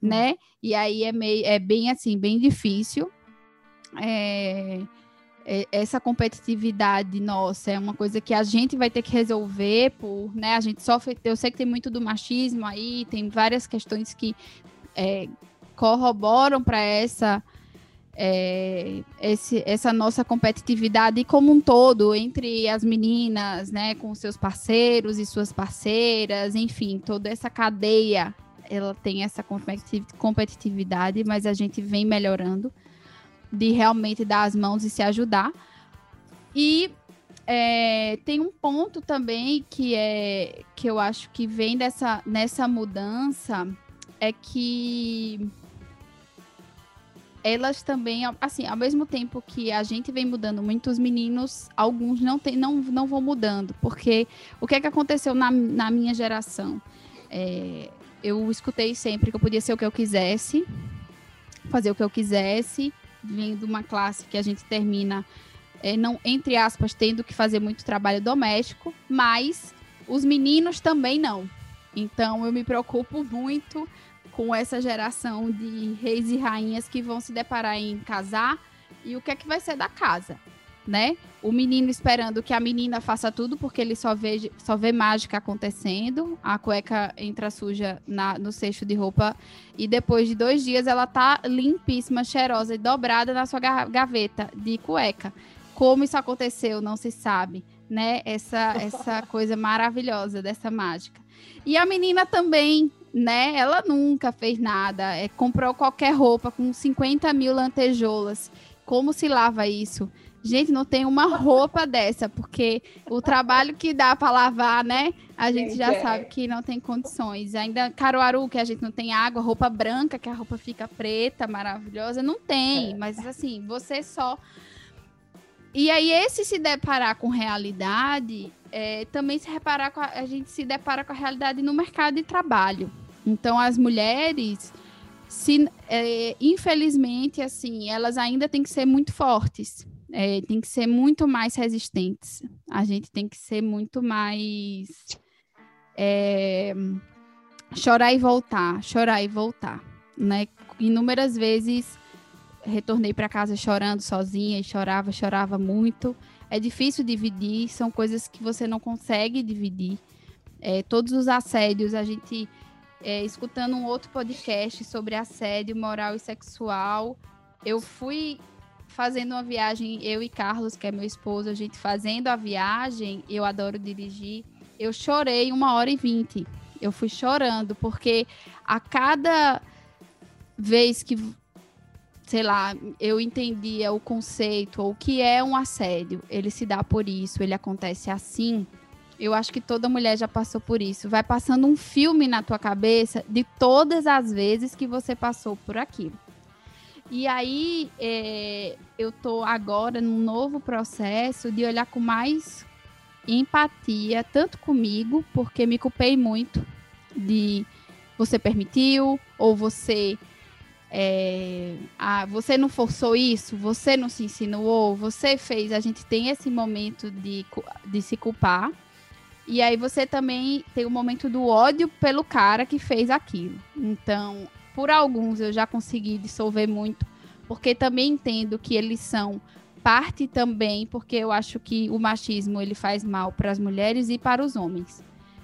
né? E aí é, meio, é bem assim, bem difícil. É, é, essa competitividade nossa é uma coisa que a gente vai ter que resolver por, né? A gente sofre, eu sei que tem muito do machismo aí, tem várias questões que é, corroboram para essa é, esse, essa nossa competitividade como um todo entre as meninas, né, com seus parceiros e suas parceiras, enfim, toda essa cadeia, ela tem essa competitividade, mas a gente vem melhorando de realmente dar as mãos e se ajudar. E é, tem um ponto também que é que eu acho que vem dessa nessa mudança é que elas também, assim, ao mesmo tempo que a gente vem mudando muito, os meninos, alguns não, tem, não, não vão mudando, porque o que é que aconteceu na, na minha geração? É, eu escutei sempre que eu podia ser o que eu quisesse, fazer o que eu quisesse, vem de uma classe que a gente termina, é, não entre aspas, tendo que fazer muito trabalho doméstico, mas os meninos também não. Então eu me preocupo muito com essa geração de reis e rainhas que vão se deparar em casar e o que é que vai ser da casa né? O menino esperando que a menina faça tudo, porque ele só vê, só vê mágica acontecendo. A cueca entra suja na, no cesto de roupa. E depois de dois dias ela tá limpíssima, cheirosa e dobrada na sua gaveta de cueca. Como isso aconteceu, não se sabe, né? Essa, essa coisa maravilhosa dessa mágica. E a menina também, né? Ela nunca fez nada. É, comprou qualquer roupa com 50 mil lantejoulas. Como se lava isso? Gente, não tem uma roupa dessa, porque o trabalho que dá para lavar, né? A gente já é. sabe que não tem condições. Ainda Caruaru, que a gente não tem água, roupa branca, que a roupa fica preta, maravilhosa, não tem. É. Mas assim, você só. E aí, esse se deparar com realidade, é, também se reparar com a, a gente se depara com a realidade no mercado de trabalho. Então, as mulheres, se, é, infelizmente, assim, elas ainda têm que ser muito fortes é, tem que ser muito mais resistentes. A gente tem que ser muito mais. É, chorar e voltar, chorar e voltar. Né? Inúmeras vezes retornei para casa chorando sozinha e chorava, chorava muito. É difícil dividir, são coisas que você não consegue dividir. É, todos os assédios, a gente é, escutando um outro podcast sobre assédio moral e sexual, eu fui fazendo uma viagem, eu e Carlos, que é meu esposo, a gente fazendo a viagem, eu adoro dirigir, eu chorei uma hora e vinte. Eu fui chorando, porque a cada vez que, sei lá, eu entendia o conceito, ou o que é um assédio, ele se dá por isso, ele acontece assim. Eu acho que toda mulher já passou por isso. Vai passando um filme na tua cabeça de todas as vezes que você passou por aquilo. E aí é, eu tô agora num novo processo de olhar com mais empatia, tanto comigo, porque me culpei muito de você permitiu, ou você é, ah, você não forçou isso, você não se insinuou, você fez. A gente tem esse momento de, de se culpar. E aí você também tem o momento do ódio pelo cara que fez aquilo. Então, por alguns eu já consegui dissolver muito, porque também entendo que eles são parte também, porque eu acho que o machismo ele faz mal para as mulheres e para os homens.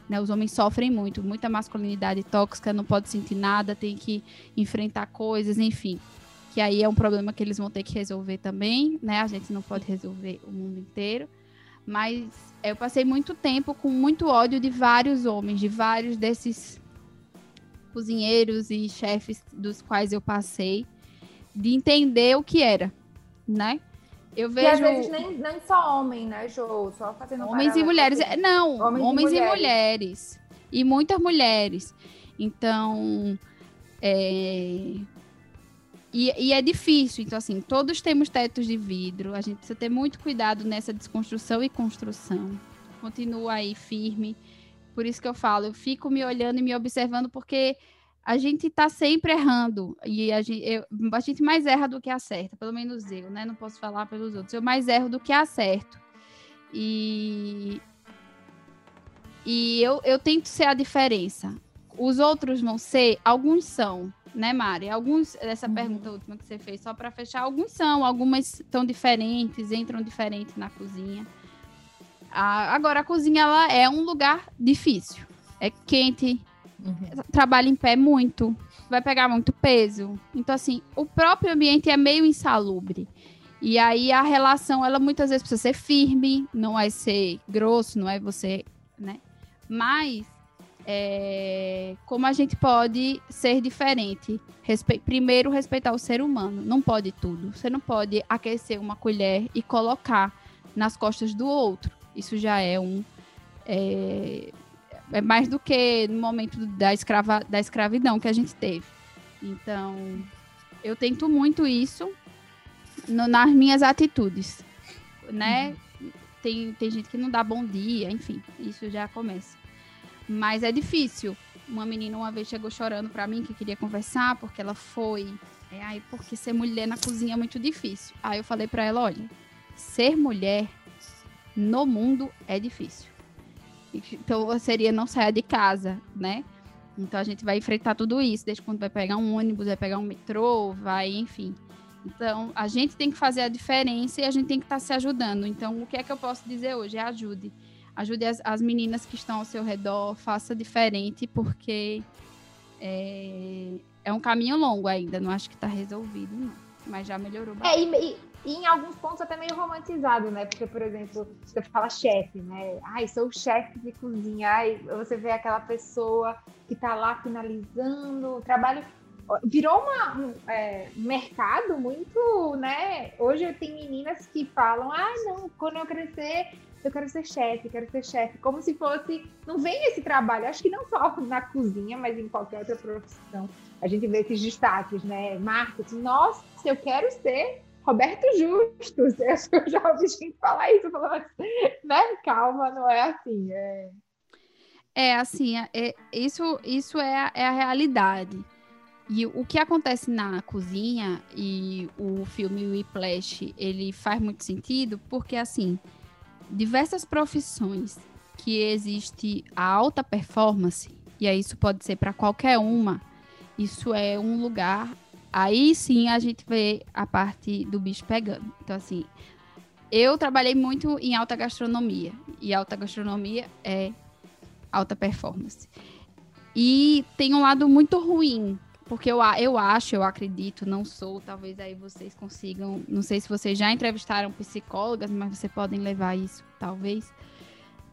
Né? Os homens sofrem muito, muita masculinidade tóxica, não pode sentir nada, tem que enfrentar coisas, enfim. Que aí é um problema que eles vão ter que resolver também, né? A gente não pode resolver o mundo inteiro. Mas eu passei muito tempo com muito ódio de vários homens, de vários desses cozinheiros e chefes dos quais eu passei, de entender o que era, né? Eu vejo. E às vezes nem, nem só homem, né, Jô? Só fazendo Homens e mulheres. Assim. Não, homens, homens e, mulheres. e, mulheres. e muitas mulheres. Então. É... E, e, é difícil. Então, assim, todos temos tetos de vidro. A gente precisa ter muito cuidado nessa desconstrução e construção. Continua aí firme. Por isso que eu falo, eu fico me olhando e me observando, porque a gente está sempre errando. E a gente, eu, a gente mais erra do que acerta, pelo menos eu, né? Não posso falar pelos outros. Eu mais erro do que acerto. E, e eu, eu tento ser a diferença. Os outros vão ser, alguns são, né, Mari? Alguns, essa uhum. pergunta última que você fez, só para fechar, alguns são, algumas estão diferentes, entram diferente na cozinha. A, agora, a cozinha ela é um lugar difícil. É quente, Uhum. Trabalha em pé muito, vai pegar muito peso. Então, assim, o próprio ambiente é meio insalubre. E aí a relação, ela muitas vezes precisa ser firme, não é ser grosso, não é você, né? Mas é, como a gente pode ser diferente? Respe primeiro, respeitar o ser humano. Não pode tudo. Você não pode aquecer uma colher e colocar nas costas do outro. Isso já é um. É, é mais do que no momento da, escrava, da escravidão que a gente teve. Então, eu tento muito isso no, nas minhas atitudes, né? Uhum. Tem, tem gente que não dá bom dia, enfim, isso já começa. Mas é difícil. Uma menina uma vez chegou chorando para mim que queria conversar porque ela foi. É, aí, porque ser mulher na cozinha é muito difícil. Aí eu falei para ela: olha, ser mulher no mundo é difícil. Então seria não sair de casa, né? Então a gente vai enfrentar tudo isso, desde quando vai pegar um ônibus, vai pegar um metrô, vai, enfim. Então a gente tem que fazer a diferença e a gente tem que estar tá se ajudando. Então o que é que eu posso dizer hoje? É ajude. Ajude as, as meninas que estão ao seu redor, faça diferente, porque é, é um caminho longo ainda. Não acho que está resolvido, não. Mas já melhorou bastante. É, e, e em alguns pontos até meio romantizado, né? Porque, por exemplo, você fala chefe, né? Ai, sou chefe de cozinha. Ai, você vê aquela pessoa que tá lá finalizando o trabalho. Virou uma, um é, mercado muito, né? Hoje tenho meninas que falam: ah, não, quando eu crescer, eu quero ser chefe, quero ser chefe. Como se fosse. Não vem esse trabalho. Acho que não só na cozinha, mas em qualquer outra profissão. A gente vê esses destaques, né? Marketing. Nossa, eu quero ser Roberto Justus, eu já ouvi gente falar isso, falando assim, né? Calma, não é assim. É, é assim, é, é, isso, isso é, a, é a realidade. E o que acontece na cozinha e o filme Whiplash, ele faz muito sentido porque, assim, diversas profissões que existe a alta performance, e aí isso pode ser para qualquer uma, isso é um lugar Aí sim a gente vê a parte do bicho pegando. Então, assim, eu trabalhei muito em alta gastronomia. E alta gastronomia é alta performance. E tem um lado muito ruim. Porque eu, eu acho, eu acredito, não sou, talvez aí vocês consigam. Não sei se vocês já entrevistaram psicólogas, mas vocês podem levar isso, talvez.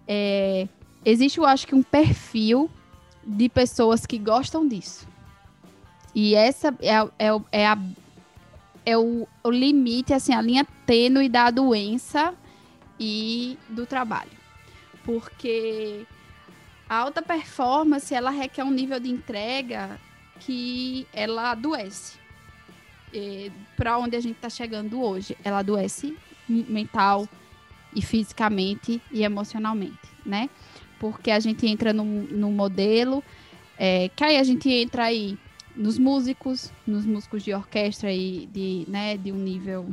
É, existe, eu acho que, um perfil de pessoas que gostam disso. E essa é, é, é, a, é o, o limite, assim, a linha tênue da doença e do trabalho. Porque a alta performance, ela requer um nível de entrega que ela adoece. Para onde a gente está chegando hoje. Ela adoece mental e fisicamente e emocionalmente, né? Porque a gente entra no, no modelo, é, que aí a gente entra aí nos músicos, nos músicos de orquestra e de, né, de um nível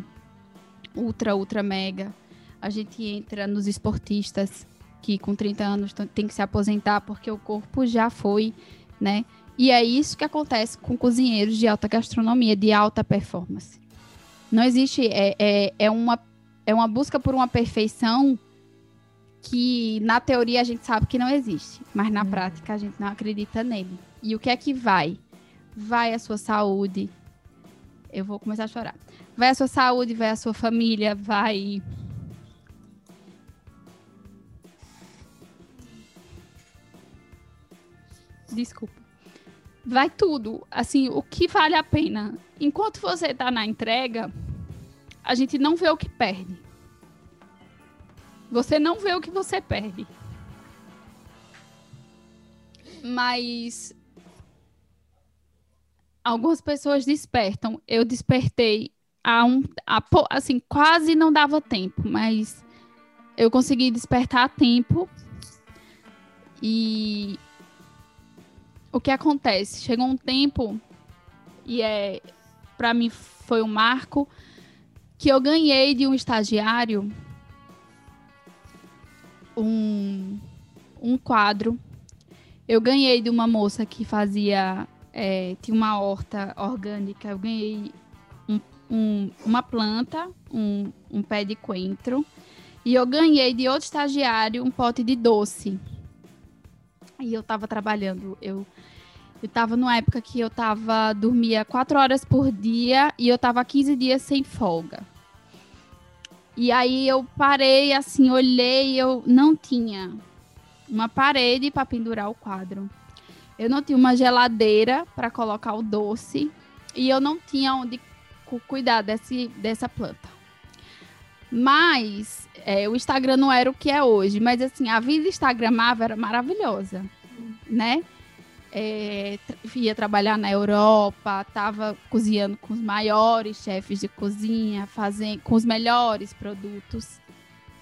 ultra, ultra mega. A gente entra nos esportistas que com 30 anos tem que se aposentar porque o corpo já foi, né? E é isso que acontece com cozinheiros de alta gastronomia, de alta performance. Não existe, é, é, é, uma, é uma busca por uma perfeição que na teoria a gente sabe que não existe, mas na uhum. prática a gente não acredita nele. E o que é que vai? Vai a sua saúde. Eu vou começar a chorar. Vai a sua saúde, vai a sua família, vai Desculpa. Vai tudo. Assim, o que vale a pena. Enquanto você está na entrega, a gente não vê o que perde. Você não vê o que você perde. Mas algumas pessoas despertam. Eu despertei a um, a, assim, quase não dava tempo, mas eu consegui despertar a tempo. E o que acontece? Chegou um tempo e é para mim foi um marco que eu ganhei de um estagiário um, um quadro. Eu ganhei de uma moça que fazia é, tinha uma horta orgânica. Eu ganhei um, um, uma planta, um, um pé de coentro. E eu ganhei de outro estagiário um pote de doce. E eu tava trabalhando, eu eu tava numa época que eu tava dormia quatro horas por dia e eu tava 15 dias sem folga. E aí eu parei assim, olhei, eu não tinha uma parede para pendurar o quadro. Eu não tinha uma geladeira para colocar o doce e eu não tinha onde cuidar desse, dessa planta. Mas é, o Instagram não era o que é hoje, mas assim, a vida instagramável era maravilhosa, né? É, ia trabalhar na Europa, estava cozinhando com os maiores chefes de cozinha, fazendo com os melhores produtos.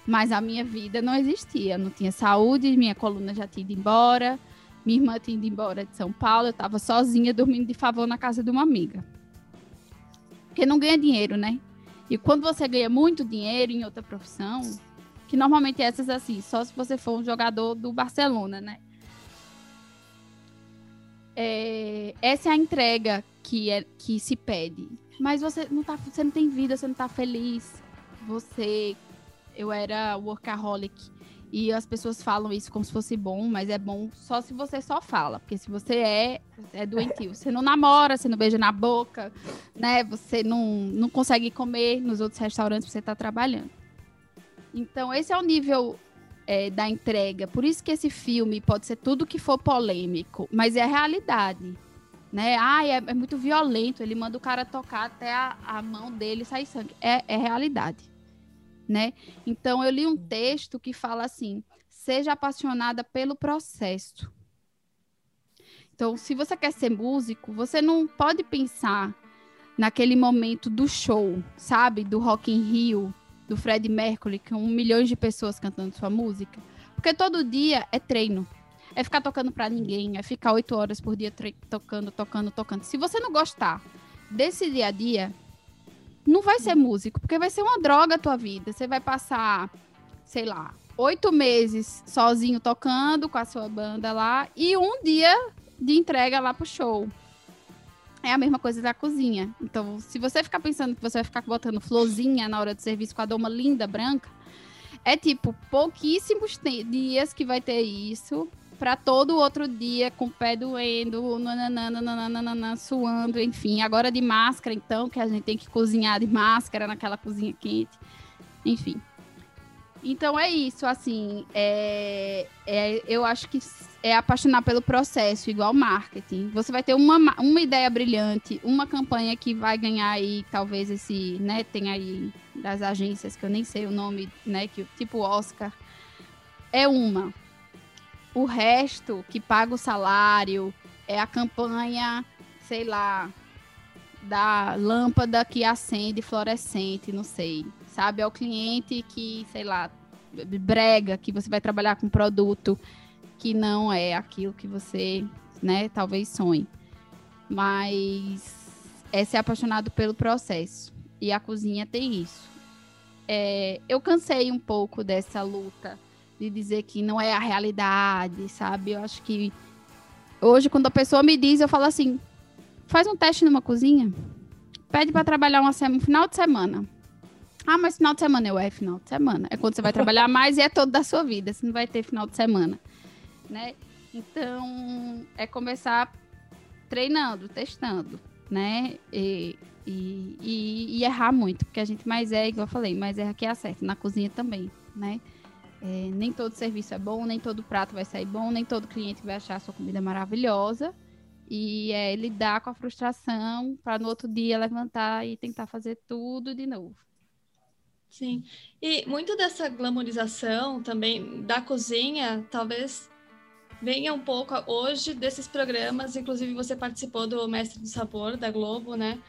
Mas a minha vida não existia, não tinha saúde, minha coluna já tinha ido embora, minha irmã tinha ido embora de São Paulo, eu estava sozinha dormindo de favor na casa de uma amiga. Porque não ganha dinheiro, né? E quando você ganha muito dinheiro em outra profissão, que normalmente essas assim, só se você for um jogador do Barcelona, né? É, essa é a entrega que, é, que se pede. Mas você não, tá, você não tem vida, você não tá feliz. Você. Eu era workaholic. E as pessoas falam isso como se fosse bom, mas é bom só se você só fala. Porque se você é, é doentio. Você não namora, você não beija na boca, né? Você não, não consegue comer nos outros restaurantes que você está trabalhando. Então, esse é o nível é, da entrega. Por isso que esse filme pode ser tudo que for polêmico, mas é a realidade. Né? Ah, é, é muito violento. Ele manda o cara tocar até a, a mão dele sair sangue. É, é realidade né? Então eu li um texto que fala assim: seja apaixonada pelo processo. Então, se você quer ser músico, você não pode pensar naquele momento do show, sabe? Do Rock in Rio, do Fred Mercury, com um milhão de pessoas cantando sua música. Porque todo dia é treino. É ficar tocando para ninguém, é ficar oito horas por dia tocando, tocando, tocando. Se você não gostar desse dia a dia, não vai ser músico, porque vai ser uma droga a tua vida. Você vai passar, sei lá, oito meses sozinho tocando com a sua banda lá e um dia de entrega lá pro show. É a mesma coisa da cozinha. Então, se você ficar pensando que você vai ficar botando florzinha na hora do serviço com a doma linda branca, é tipo pouquíssimos dias que vai ter isso para todo outro dia com o pé doendo, nananana, suando, enfim. Agora de máscara, então, que a gente tem que cozinhar de máscara naquela cozinha quente. Enfim. Então é isso, assim. É, é, eu acho que é apaixonar pelo processo, igual marketing. Você vai ter uma, uma ideia brilhante, uma campanha que vai ganhar aí, talvez esse, né, tem aí das agências, que eu nem sei o nome, né, que tipo Oscar. É uma. O resto que paga o salário é a campanha, sei lá, da lâmpada que acende fluorescente, não sei. Sabe? É o cliente que, sei lá, brega, que você vai trabalhar com produto que não é aquilo que você, né, talvez sonhe. Mas é ser apaixonado pelo processo. E a cozinha tem isso. É, eu cansei um pouco dessa luta de dizer que não é a realidade, sabe? Eu acho que hoje, quando a pessoa me diz, eu falo assim: faz um teste numa cozinha, pede para trabalhar uma semana, um final de semana. Ah, mas final de semana eu é final de semana. É quando você vai trabalhar mais e é todo da sua vida. Você não vai ter final de semana, né? Então, é começar treinando, testando, né? E, e, e, e, errar muito, porque a gente mais é, igual eu falei, mais erra que acerta. Na cozinha também, né? É, nem todo serviço é bom, nem todo prato vai sair bom, nem todo cliente vai achar a sua comida maravilhosa. E é lidar com a frustração para no outro dia levantar e tentar fazer tudo de novo. Sim. E muito dessa glamorização também da cozinha, talvez venha um pouco hoje desses programas, inclusive você participou do Mestre do Sabor da Globo, né?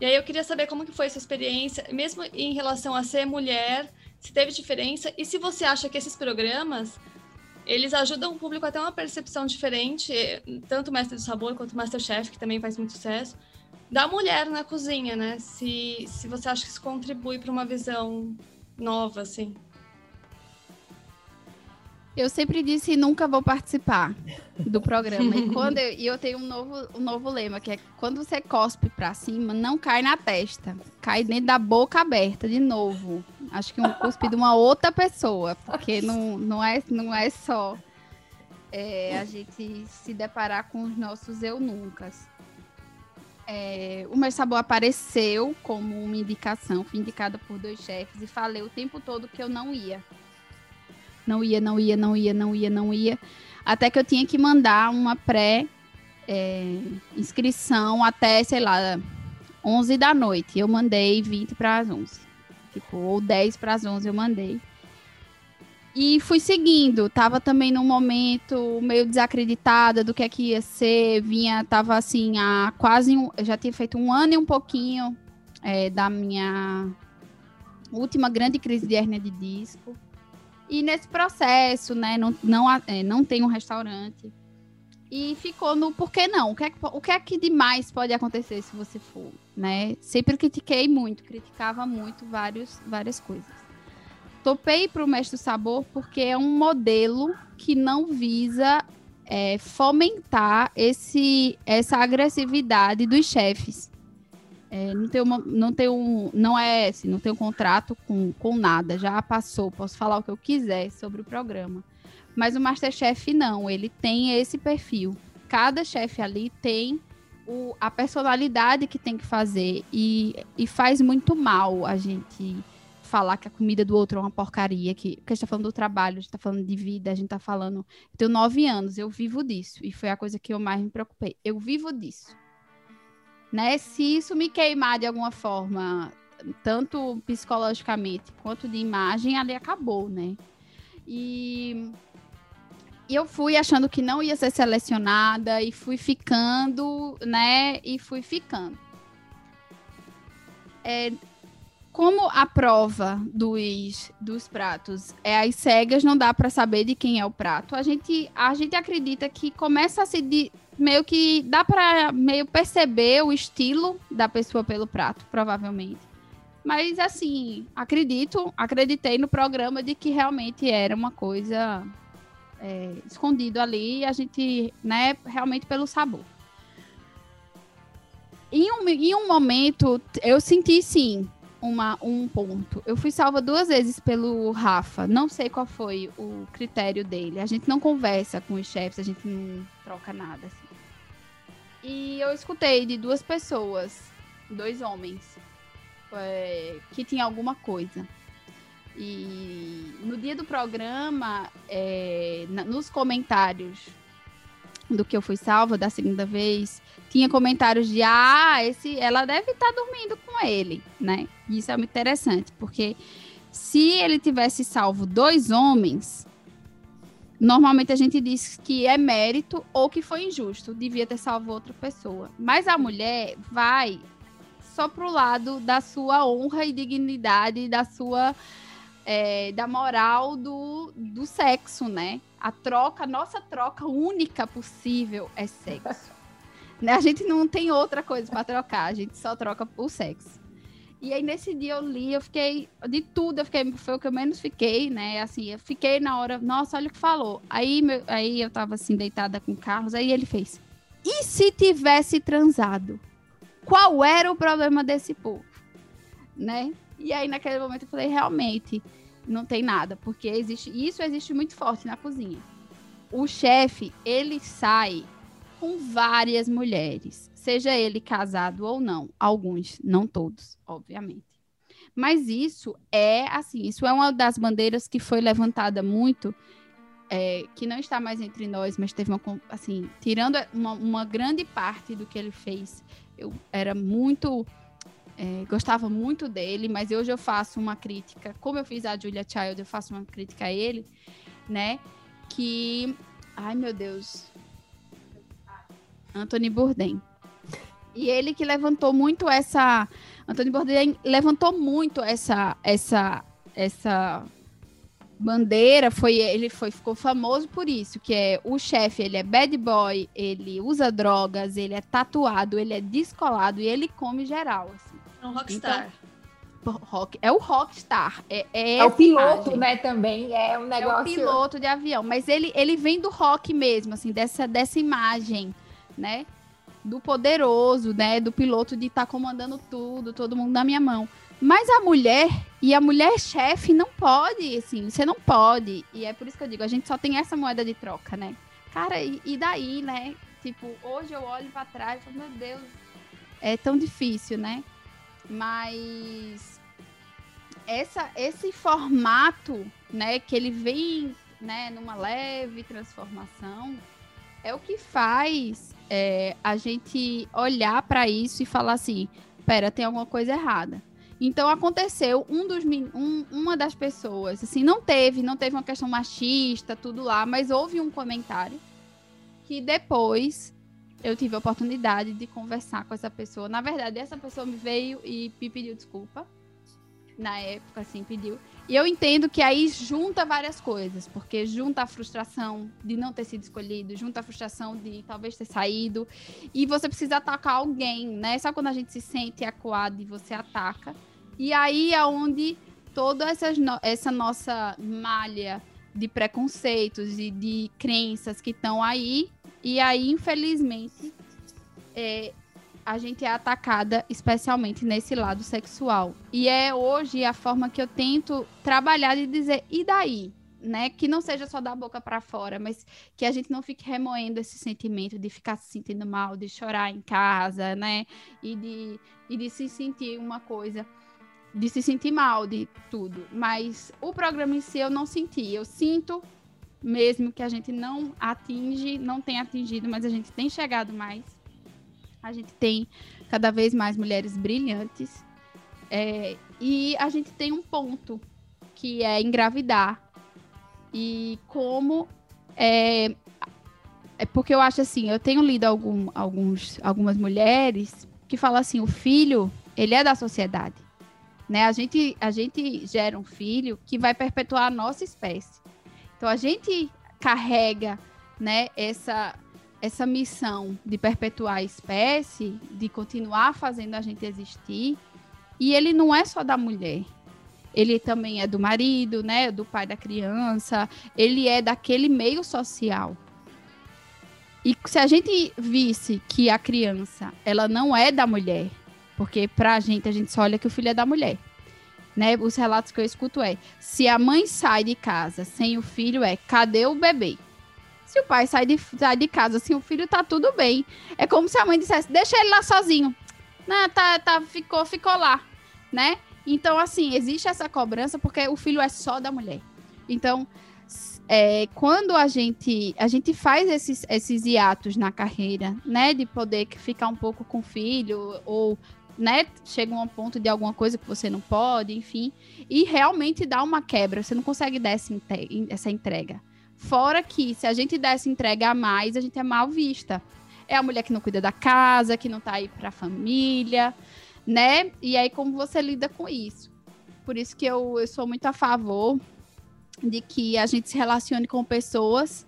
E aí eu queria saber como que foi essa experiência, mesmo em relação a ser mulher, se teve diferença e se você acha que esses programas eles ajudam o público a ter uma percepção diferente, tanto o Mestre do Sabor quanto o Masterchef, que também faz muito sucesso, da mulher na cozinha, né? Se, se você acha que isso contribui para uma visão nova, assim. Eu sempre disse nunca vou participar do programa. E quando eu, e eu tenho um novo, um novo lema, que é quando você cospe para cima, não cai na testa. Cai dentro da boca aberta de novo. Acho que um cuspe de uma outra pessoa. Porque não, não, é, não é só é, a gente se deparar com os nossos eu nunca. É, o meu sabor apareceu como uma indicação, fui indicada por dois chefes e falei o tempo todo que eu não ia não ia, não ia, não ia, não ia, não ia. Até que eu tinha que mandar uma pré é, inscrição até, sei lá, 11 da noite. Eu mandei 20 para as 11. Tipo, ou 10 para as 11 eu mandei. E fui seguindo, tava também num momento meio desacreditada do que é que ia ser, vinha, tava assim, há quase um, já tinha feito um ano e um pouquinho é, da minha última grande crise de hernia de disco. E nesse processo, né, não, não, é, não tem um restaurante. E ficou no por que não? O que, é que, o que é que demais pode acontecer se você for, né? Sempre critiquei muito, criticava muito vários, várias coisas. Topei para o Mestre Sabor porque é um modelo que não visa é, fomentar esse, essa agressividade dos chefes. É, não tem uma, não tem um, não é assim, não tem um contrato com, com nada, já passou, posso falar o que eu quiser sobre o programa. Mas o Masterchef não, ele tem esse perfil. Cada chefe ali tem o, a personalidade que tem que fazer e, e faz muito mal a gente falar que a comida do outro é uma porcaria, que, que a gente tá falando do trabalho, a gente tá falando de vida, a gente tá falando. Eu tenho nove anos, eu vivo disso. E foi a coisa que eu mais me preocupei. Eu vivo disso né? Se isso me queimar de alguma forma, tanto psicologicamente quanto de imagem, ali acabou, né? E eu fui achando que não ia ser selecionada e fui ficando, né? E fui ficando. É, como a prova dos, dos pratos é as cegas, não dá para saber de quem é o prato. A gente, a gente acredita que começa a se de, meio que dá para meio perceber o estilo da pessoa pelo prato, provavelmente. Mas assim, acredito, acreditei no programa de que realmente era uma coisa é, escondido ali, a gente, né, realmente pelo sabor. Em um, em um momento, eu senti sim uma, um ponto. Eu fui salva duas vezes pelo Rafa. Não sei qual foi o critério dele. A gente não conversa com os chefes, a gente não troca nada. Assim. E eu escutei de duas pessoas, dois homens, é, que tinha alguma coisa. E no dia do programa, é, na, nos comentários do que eu fui salva da segunda vez, tinha comentários de ah, esse, ela deve estar tá dormindo com ele, né? E isso é muito interessante, porque se ele tivesse salvo dois homens, normalmente a gente diz que é mérito ou que foi injusto, devia ter salvo outra pessoa. Mas a mulher vai só pro lado da sua honra e dignidade, da sua é, da moral do, do sexo, né? A troca, a nossa troca única possível é sexo. né? A gente não tem outra coisa para trocar, a gente só troca o sexo. E aí nesse dia eu li, eu fiquei de tudo, eu fiquei, foi o que eu menos fiquei, né? Assim, eu fiquei na hora, nossa, olha o que falou. Aí, meu, aí eu tava assim deitada com o Carlos, aí ele fez: "E se tivesse transado? Qual era o problema desse povo?" Né? E aí naquele momento eu falei, realmente, não tem nada, porque existe, isso existe muito forte na cozinha. O chefe, ele sai com várias mulheres, seja ele casado ou não, alguns, não todos, obviamente. Mas isso é assim, isso é uma das bandeiras que foi levantada muito, é, que não está mais entre nós, mas teve uma assim, tirando uma, uma grande parte do que ele fez, eu era muito é, gostava muito dele, mas hoje eu faço uma crítica, como eu fiz a Julia Child, eu faço uma crítica a ele, né? Que, ai meu Deus, Anthony Bourdain. E ele que levantou muito essa, Anthony Bourdain levantou muito essa, essa, essa bandeira foi ele foi ficou famoso por isso que é o chefe ele é bad boy ele usa drogas ele é tatuado ele é descolado e ele come geral assim. É um rockstar. Então, rock, é o rockstar. É, é, é o piloto, imagem. né, também. É um negócio... É o piloto de avião. Mas ele, ele vem do rock mesmo, assim, dessa, dessa imagem, né? Do poderoso, né? Do piloto de estar tá comandando tudo, todo mundo na minha mão. Mas a mulher, e a mulher chefe não pode, assim, você não pode. E é por isso que eu digo, a gente só tem essa moeda de troca, né? Cara, e, e daí, né? Tipo, hoje eu olho para trás e falo, meu Deus, é tão difícil, né? Mas essa, esse formato, né, que ele vem, né, numa leve transformação, é o que faz é, a gente olhar para isso e falar assim, pera, tem alguma coisa errada. Então aconteceu um dos um, uma das pessoas, assim, não teve, não teve uma questão machista, tudo lá, mas houve um comentário que depois eu tive a oportunidade de conversar com essa pessoa. Na verdade, essa pessoa me veio e me pediu desculpa. Na época, assim, pediu. E eu entendo que aí junta várias coisas, porque junta a frustração de não ter sido escolhido, junta a frustração de talvez ter saído, e você precisa atacar alguém, né? Só quando a gente se sente acuado e você ataca. E aí é onde toda essa, essa nossa malha de preconceitos e de crenças que estão aí e aí, infelizmente, é, a gente é atacada especialmente nesse lado sexual. E é hoje a forma que eu tento trabalhar de dizer, e daí? Né? Que não seja só da boca para fora, mas que a gente não fique remoendo esse sentimento de ficar se sentindo mal, de chorar em casa, né? E de, e de se sentir uma coisa, de se sentir mal de tudo. Mas o programa em si eu não senti. Eu sinto mesmo que a gente não atinge, não tenha atingido, mas a gente tem chegado mais. A gente tem cada vez mais mulheres brilhantes. É, e a gente tem um ponto que é engravidar. E como é, é porque eu acho assim, eu tenho lido algum, alguns, algumas mulheres que falam assim, o filho, ele é da sociedade. Né? A, gente, a gente gera um filho que vai perpetuar a nossa espécie. Então a gente carrega, né, essa essa missão de perpetuar a espécie, de continuar fazendo a gente existir. E ele não é só da mulher. Ele também é do marido, né, do pai da criança, ele é daquele meio social. E se a gente visse que a criança, ela não é da mulher, porque pra gente a gente só olha que o filho é da mulher né? Os relatos que eu escuto é: se a mãe sai de casa sem o filho, é cadê o bebê? Se o pai sai de, sai de casa sem o filho, tá tudo bem. É como se a mãe dissesse: deixa ele lá sozinho. Não, tá, tá, ficou, ficou lá, né? Então, assim, existe essa cobrança porque o filho é só da mulher. Então, é, quando a gente a gente faz esses, esses hiatos na carreira, né, de poder ficar um pouco com o filho ou né, chega um ponto de alguma coisa que você não pode, enfim, e realmente dá uma quebra, você não consegue dar essa entrega. Fora que, se a gente der essa entrega a mais, a gente é mal vista. É a mulher que não cuida da casa, que não tá aí pra família, né? E aí, como você lida com isso? por isso que eu, eu sou muito a favor de que a gente se relacione com pessoas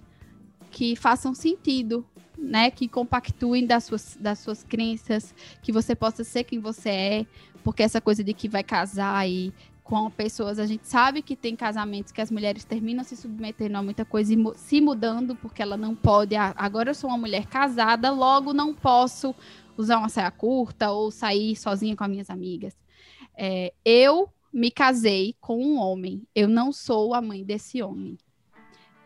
que façam sentido, né? Que compactuem das suas, das suas crenças, que você possa ser quem você é, porque essa coisa de que vai casar e com pessoas, a gente sabe que tem casamentos que as mulheres terminam se submetendo a muita coisa e se mudando porque ela não pode. Ah, agora eu sou uma mulher casada, logo não posso usar uma saia curta ou sair sozinha com as minhas amigas. É, eu me casei com um homem. Eu não sou a mãe desse homem.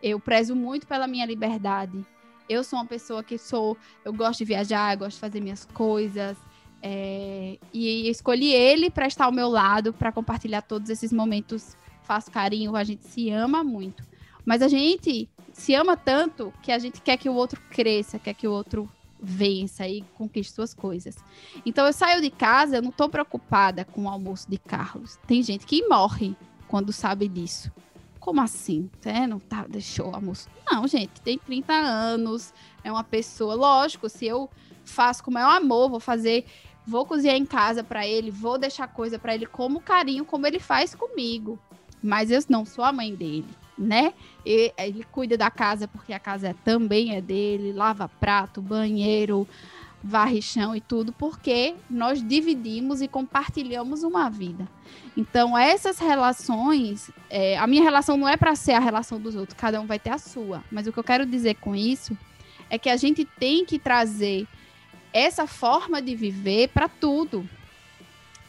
Eu prezo muito pela minha liberdade. Eu sou uma pessoa que sou, eu gosto de viajar, eu gosto de fazer minhas coisas. É, e escolhi ele para estar ao meu lado, para compartilhar todos esses momentos. Faço carinho, a gente se ama muito. Mas a gente se ama tanto que a gente quer que o outro cresça, quer que o outro vença e conquiste suas coisas. Então eu saio de casa, eu não estou preocupada com o almoço de Carlos. Tem gente que morre quando sabe disso. Como assim? É, não tá, deixou o almoço. Não, gente, tem 30 anos, é uma pessoa. Lógico, se eu faço com o maior amor, vou fazer, vou cozinhar em casa para ele, vou deixar coisa para ele como carinho, como ele faz comigo. Mas eu não sou a mãe dele né? E, ele cuida da casa porque a casa também é dele, lava prato, banheiro, varre chão e tudo, porque nós dividimos e compartilhamos uma vida. Então, essas relações, é, a minha relação não é para ser a relação dos outros, cada um vai ter a sua. Mas o que eu quero dizer com isso é que a gente tem que trazer essa forma de viver para tudo.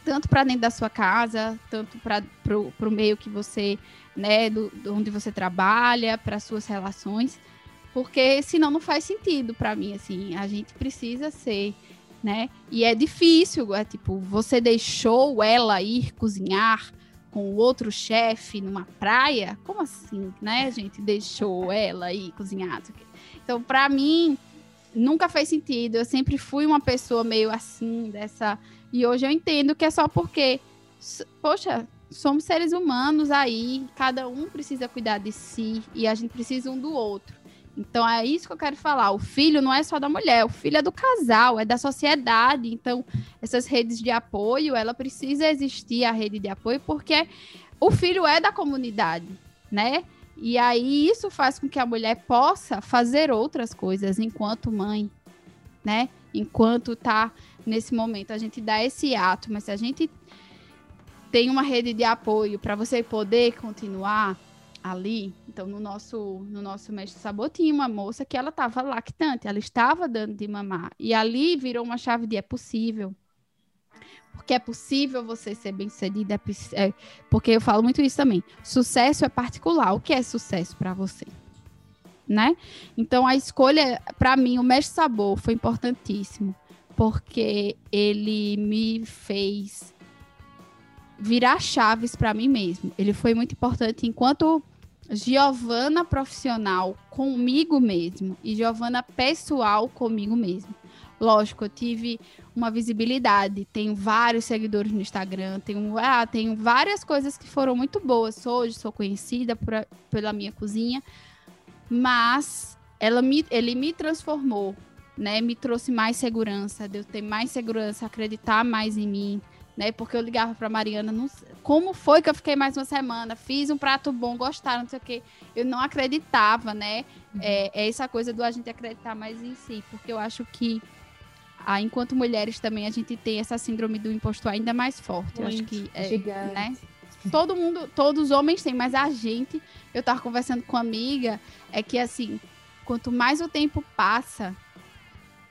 Tanto para dentro da sua casa, tanto para o meio que você né, do, do onde você trabalha, para suas relações, porque senão não faz sentido para mim, assim, a gente precisa ser, né? E é difícil, é tipo, você deixou ela ir cozinhar com outro chefe numa praia? Como assim, né? A gente deixou ela ir cozinhar. Então, para mim, nunca fez sentido. Eu sempre fui uma pessoa meio assim, dessa. E hoje eu entendo que é só porque, poxa, somos seres humanos aí, cada um precisa cuidar de si e a gente precisa um do outro. Então é isso que eu quero falar. O filho não é só da mulher, o filho é do casal, é da sociedade. Então essas redes de apoio, ela precisa existir a rede de apoio porque o filho é da comunidade, né? E aí isso faz com que a mulher possa fazer outras coisas enquanto mãe, né? Enquanto tá nesse momento a gente dá esse ato, mas se a gente tem uma rede de apoio para você poder continuar ali. Então, no nosso, no nosso mestre sabor, tinha uma moça que ela estava lactante, ela estava dando de mamar. E ali virou uma chave de é possível. Porque é possível você ser bem sucedida. É, é, porque eu falo muito isso também. Sucesso é particular. O que é sucesso para você? Né? Então, a escolha, para mim, o mestre sabor foi importantíssimo. Porque ele me fez virar chaves para mim mesmo. Ele foi muito importante enquanto Giovana profissional comigo mesmo e Giovana pessoal comigo mesmo. Lógico, eu tive uma visibilidade, tenho vários seguidores no Instagram, tenho, ah, tenho várias coisas que foram muito boas. Hoje sou conhecida por, pela minha cozinha, mas ela me, ele me transformou, né? Me trouxe mais segurança, de eu ter mais segurança, acreditar mais em mim, né? Porque eu ligava para Mariana, não, como foi que eu fiquei mais uma semana? Fiz um prato bom, gostaram, não sei o quê. Eu não acreditava, né? Uhum. É, é, essa coisa do a gente acreditar mais em si, porque eu acho que ah, enquanto mulheres também a gente tem essa síndrome do impostor ainda mais forte. Muito. Eu acho que é, Gigante. né? Todo mundo, todos os homens têm, mas a gente, eu tava conversando com uma amiga, é que assim, quanto mais o tempo passa,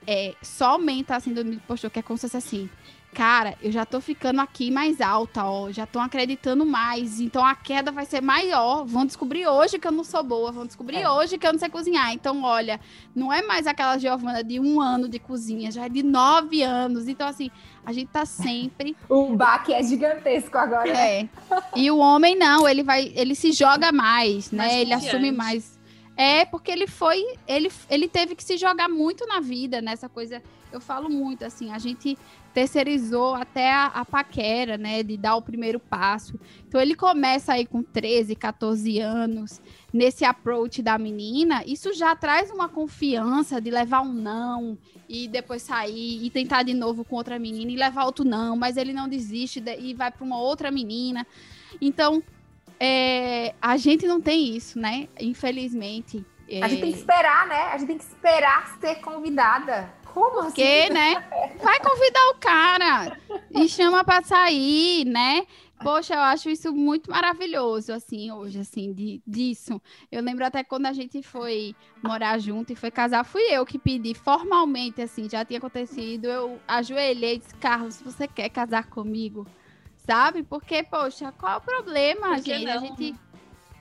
é, só aumenta a síndrome do impostor, que é como se fosse assim, cara, eu já tô ficando aqui mais alta, ó, já tô acreditando mais, então a queda vai ser maior. Vão descobrir hoje que eu não sou boa, vão descobrir é. hoje que eu não sei cozinhar. Então, olha, não é mais aquela Giovana de um ano de cozinha, já é de nove anos. Então, assim, a gente tá sempre. o baque é gigantesco agora. Né? É. E o homem não, ele vai, ele se joga mais, né? Mais ele assume mais. É, porque ele foi, ele, ele teve que se jogar muito na vida, nessa coisa. Eu falo muito, assim, a gente terceirizou até a, a, paquera, né, de dar o primeiro passo. Então ele começa aí com 13, 14 anos, nesse approach da menina, isso já traz uma confiança de levar um não e depois sair e tentar de novo com outra menina e levar outro não, mas ele não desiste e vai para uma outra menina. Então, é, a gente não tem isso, né? Infelizmente. É... A gente tem que esperar, né? A gente tem que esperar ser convidada. Como assim? Porque, né? Vai convidar o cara e chama para sair, né? Poxa, eu acho isso muito maravilhoso, assim, hoje, assim, de, disso. Eu lembro até quando a gente foi morar junto e foi casar, fui eu que pedi formalmente, assim, já tinha acontecido. Eu ajoelhei e disse, Carlos, você quer casar comigo? Sabe? Porque, poxa, qual o problema, gente? Não? A gente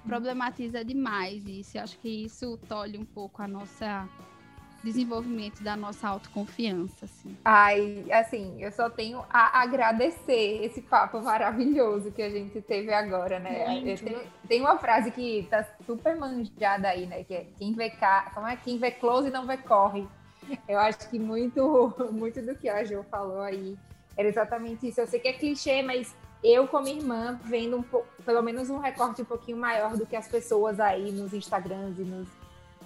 problematiza demais isso. Eu acho que isso tolhe um pouco a nossa desenvolvimento da nossa autoconfiança, assim. Ai, assim, eu só tenho a agradecer esse papo maravilhoso que a gente teve agora, né? Tenho, tem uma frase que tá super manjada aí, né? Que é quem vê cá, como é quem vê close não vê corre. Eu acho que muito, muito do que a Jo falou aí era exatamente isso. Eu sei que é clichê, mas eu, como irmã, vendo um pouco, pelo menos um recorte um pouquinho maior do que as pessoas aí nos Instagrams e nos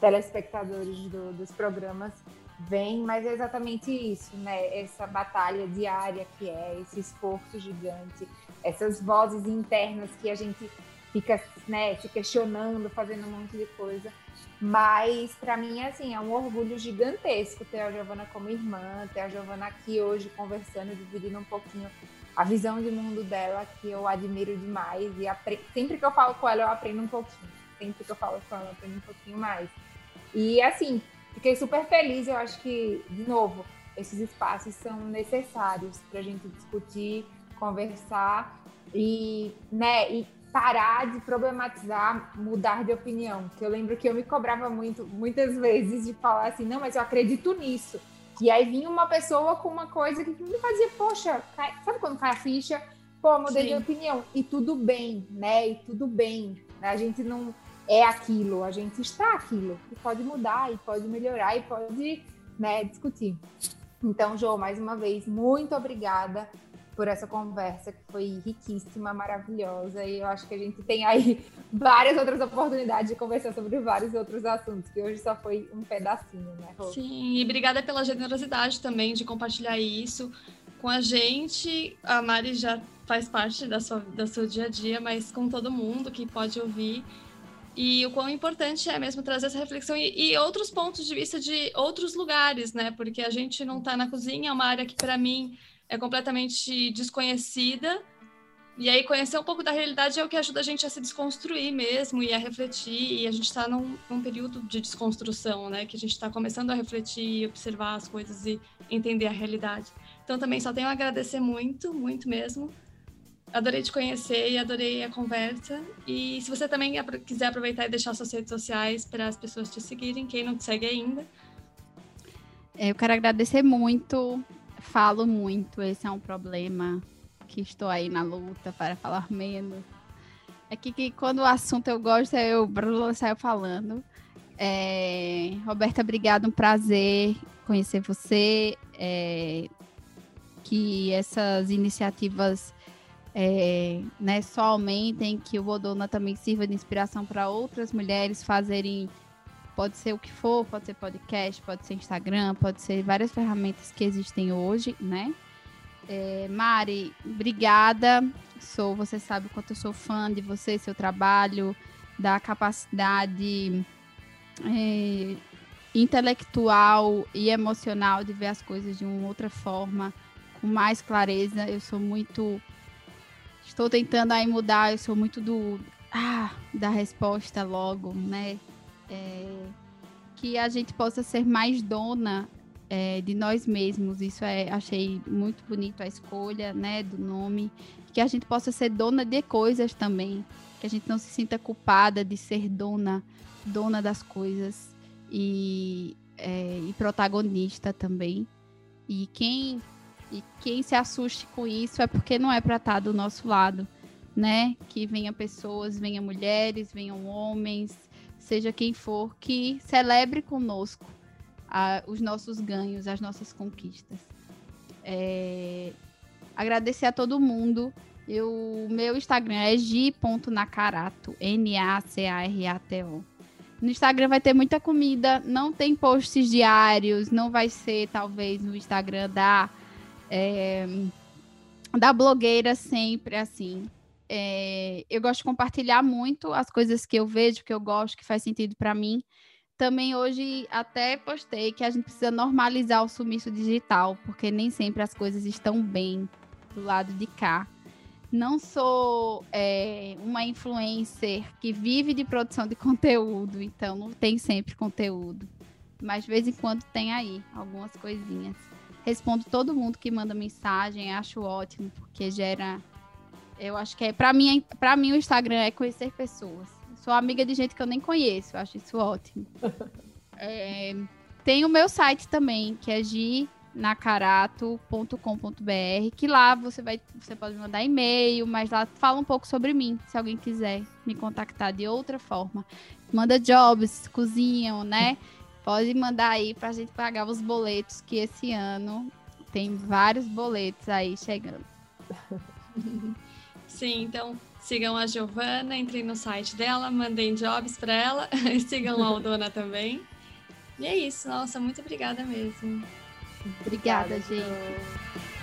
telespectadores do, dos programas vêm, mas é exatamente isso, né? Essa batalha diária que é, esse esforço gigante, essas vozes internas que a gente fica né, se questionando, fazendo um monte de coisa. Mas para mim, assim, é um orgulho gigantesco ter a Giovana como irmã, ter a Giovana aqui hoje conversando, dividindo um pouquinho a visão de mundo dela, que eu admiro demais. E sempre que eu falo com ela, eu aprendo um pouquinho. Sempre que eu falo com ela, eu aprendo um pouquinho mais. E assim, fiquei super feliz. Eu acho que, de novo, esses espaços são necessários para a gente discutir, conversar e, né, e parar de problematizar, mudar de opinião. Que eu lembro que eu me cobrava muito, muitas vezes de falar assim, não, mas eu acredito nisso. E aí vinha uma pessoa com uma coisa que me fazia, poxa, cai... sabe quando cai a ficha? Pô, mudei Sim. de opinião. E tudo bem, né? E tudo bem. A gente não é aquilo, a gente está aquilo. E pode mudar, e pode melhorar, e pode né, discutir. Então, João, mais uma vez, muito obrigada por essa conversa que foi riquíssima, maravilhosa. E eu acho que a gente tem aí várias outras oportunidades de conversar sobre vários outros assuntos, que hoje só foi um pedacinho, né? Rô? Sim, e obrigada pela generosidade também de compartilhar isso com a gente. A Mari já faz parte da sua, do seu dia a dia, mas com todo mundo que pode ouvir e o quão importante é mesmo trazer essa reflexão e, e, outros pontos de vista de outros lugares, né? Porque a gente não está na cozinha, é uma área que para mim é completamente desconhecida. E aí conhecer um pouco da realidade é o que ajuda a gente a se desconstruir mesmo e a refletir. E a gente está num, num, período de desconstrução, né? Que a gente está começando a refletir observar as coisas e entender a realidade. Então também só tenho a agradecer muito, muito mesmo Adorei te conhecer e adorei a conversa. E se você também quiser aproveitar e deixar suas redes sociais para as pessoas te seguirem, quem não te segue ainda. É, eu quero agradecer muito, falo muito, esse é um problema que estou aí na luta para falar menos. É que, que quando o assunto eu gosto, eu saio falando. É, Roberta, obrigado, um prazer conhecer você. É, que essas iniciativas é, né, só aumentem, que o Odona também sirva de inspiração para outras mulheres fazerem, pode ser o que for, pode ser podcast, pode ser Instagram, pode ser várias ferramentas que existem hoje, né? É, Mari, obrigada. Sou, você sabe o quanto eu sou fã de você, seu trabalho, da capacidade é, intelectual e emocional de ver as coisas de uma outra forma, com mais clareza. Eu sou muito Estou tentando aí mudar, eu sou muito do. Ah, da resposta logo, né? É, que a gente possa ser mais dona é, de nós mesmos. Isso é, achei muito bonito a escolha, né, do nome. Que a gente possa ser dona de coisas também. Que a gente não se sinta culpada de ser dona, dona das coisas e, é, e protagonista também. E quem e quem se assuste com isso é porque não é para estar tá do nosso lado, né? Que venha pessoas, venha mulheres, venham homens, seja quem for, que celebre conosco a, os nossos ganhos, as nossas conquistas. É, agradecer a todo mundo. O meu Instagram é gi.nacarato, N-A-C-A-R-A-T-O. No Instagram vai ter muita comida, não tem posts diários, não vai ser talvez no Instagram da é, da blogueira sempre assim. É, eu gosto de compartilhar muito as coisas que eu vejo, que eu gosto, que faz sentido para mim. Também hoje até postei que a gente precisa normalizar o sumiço digital, porque nem sempre as coisas estão bem do lado de cá. Não sou é, uma influencer que vive de produção de conteúdo, então não tem sempre conteúdo. Mas de vez em quando tem aí algumas coisinhas. Respondo todo mundo que manda mensagem, acho ótimo, porque gera. Eu acho que é. Para mim, para mim, o Instagram é conhecer pessoas. Sou amiga de gente que eu nem conheço, acho isso ótimo. é, tem o meu site também, que é ginacarato.com.br, que lá você vai, você pode mandar e-mail, mas lá fala um pouco sobre mim, se alguém quiser me contactar de outra forma. Manda jobs, cozinham, né? Pode mandar aí para a gente pagar os boletos, que esse ano tem vários boletos aí chegando. Sim, então sigam a Giovana, entrem no site dela, mandem jobs para ela, sigam a Aldona também. E é isso, nossa, muito obrigada mesmo. Obrigada, gente.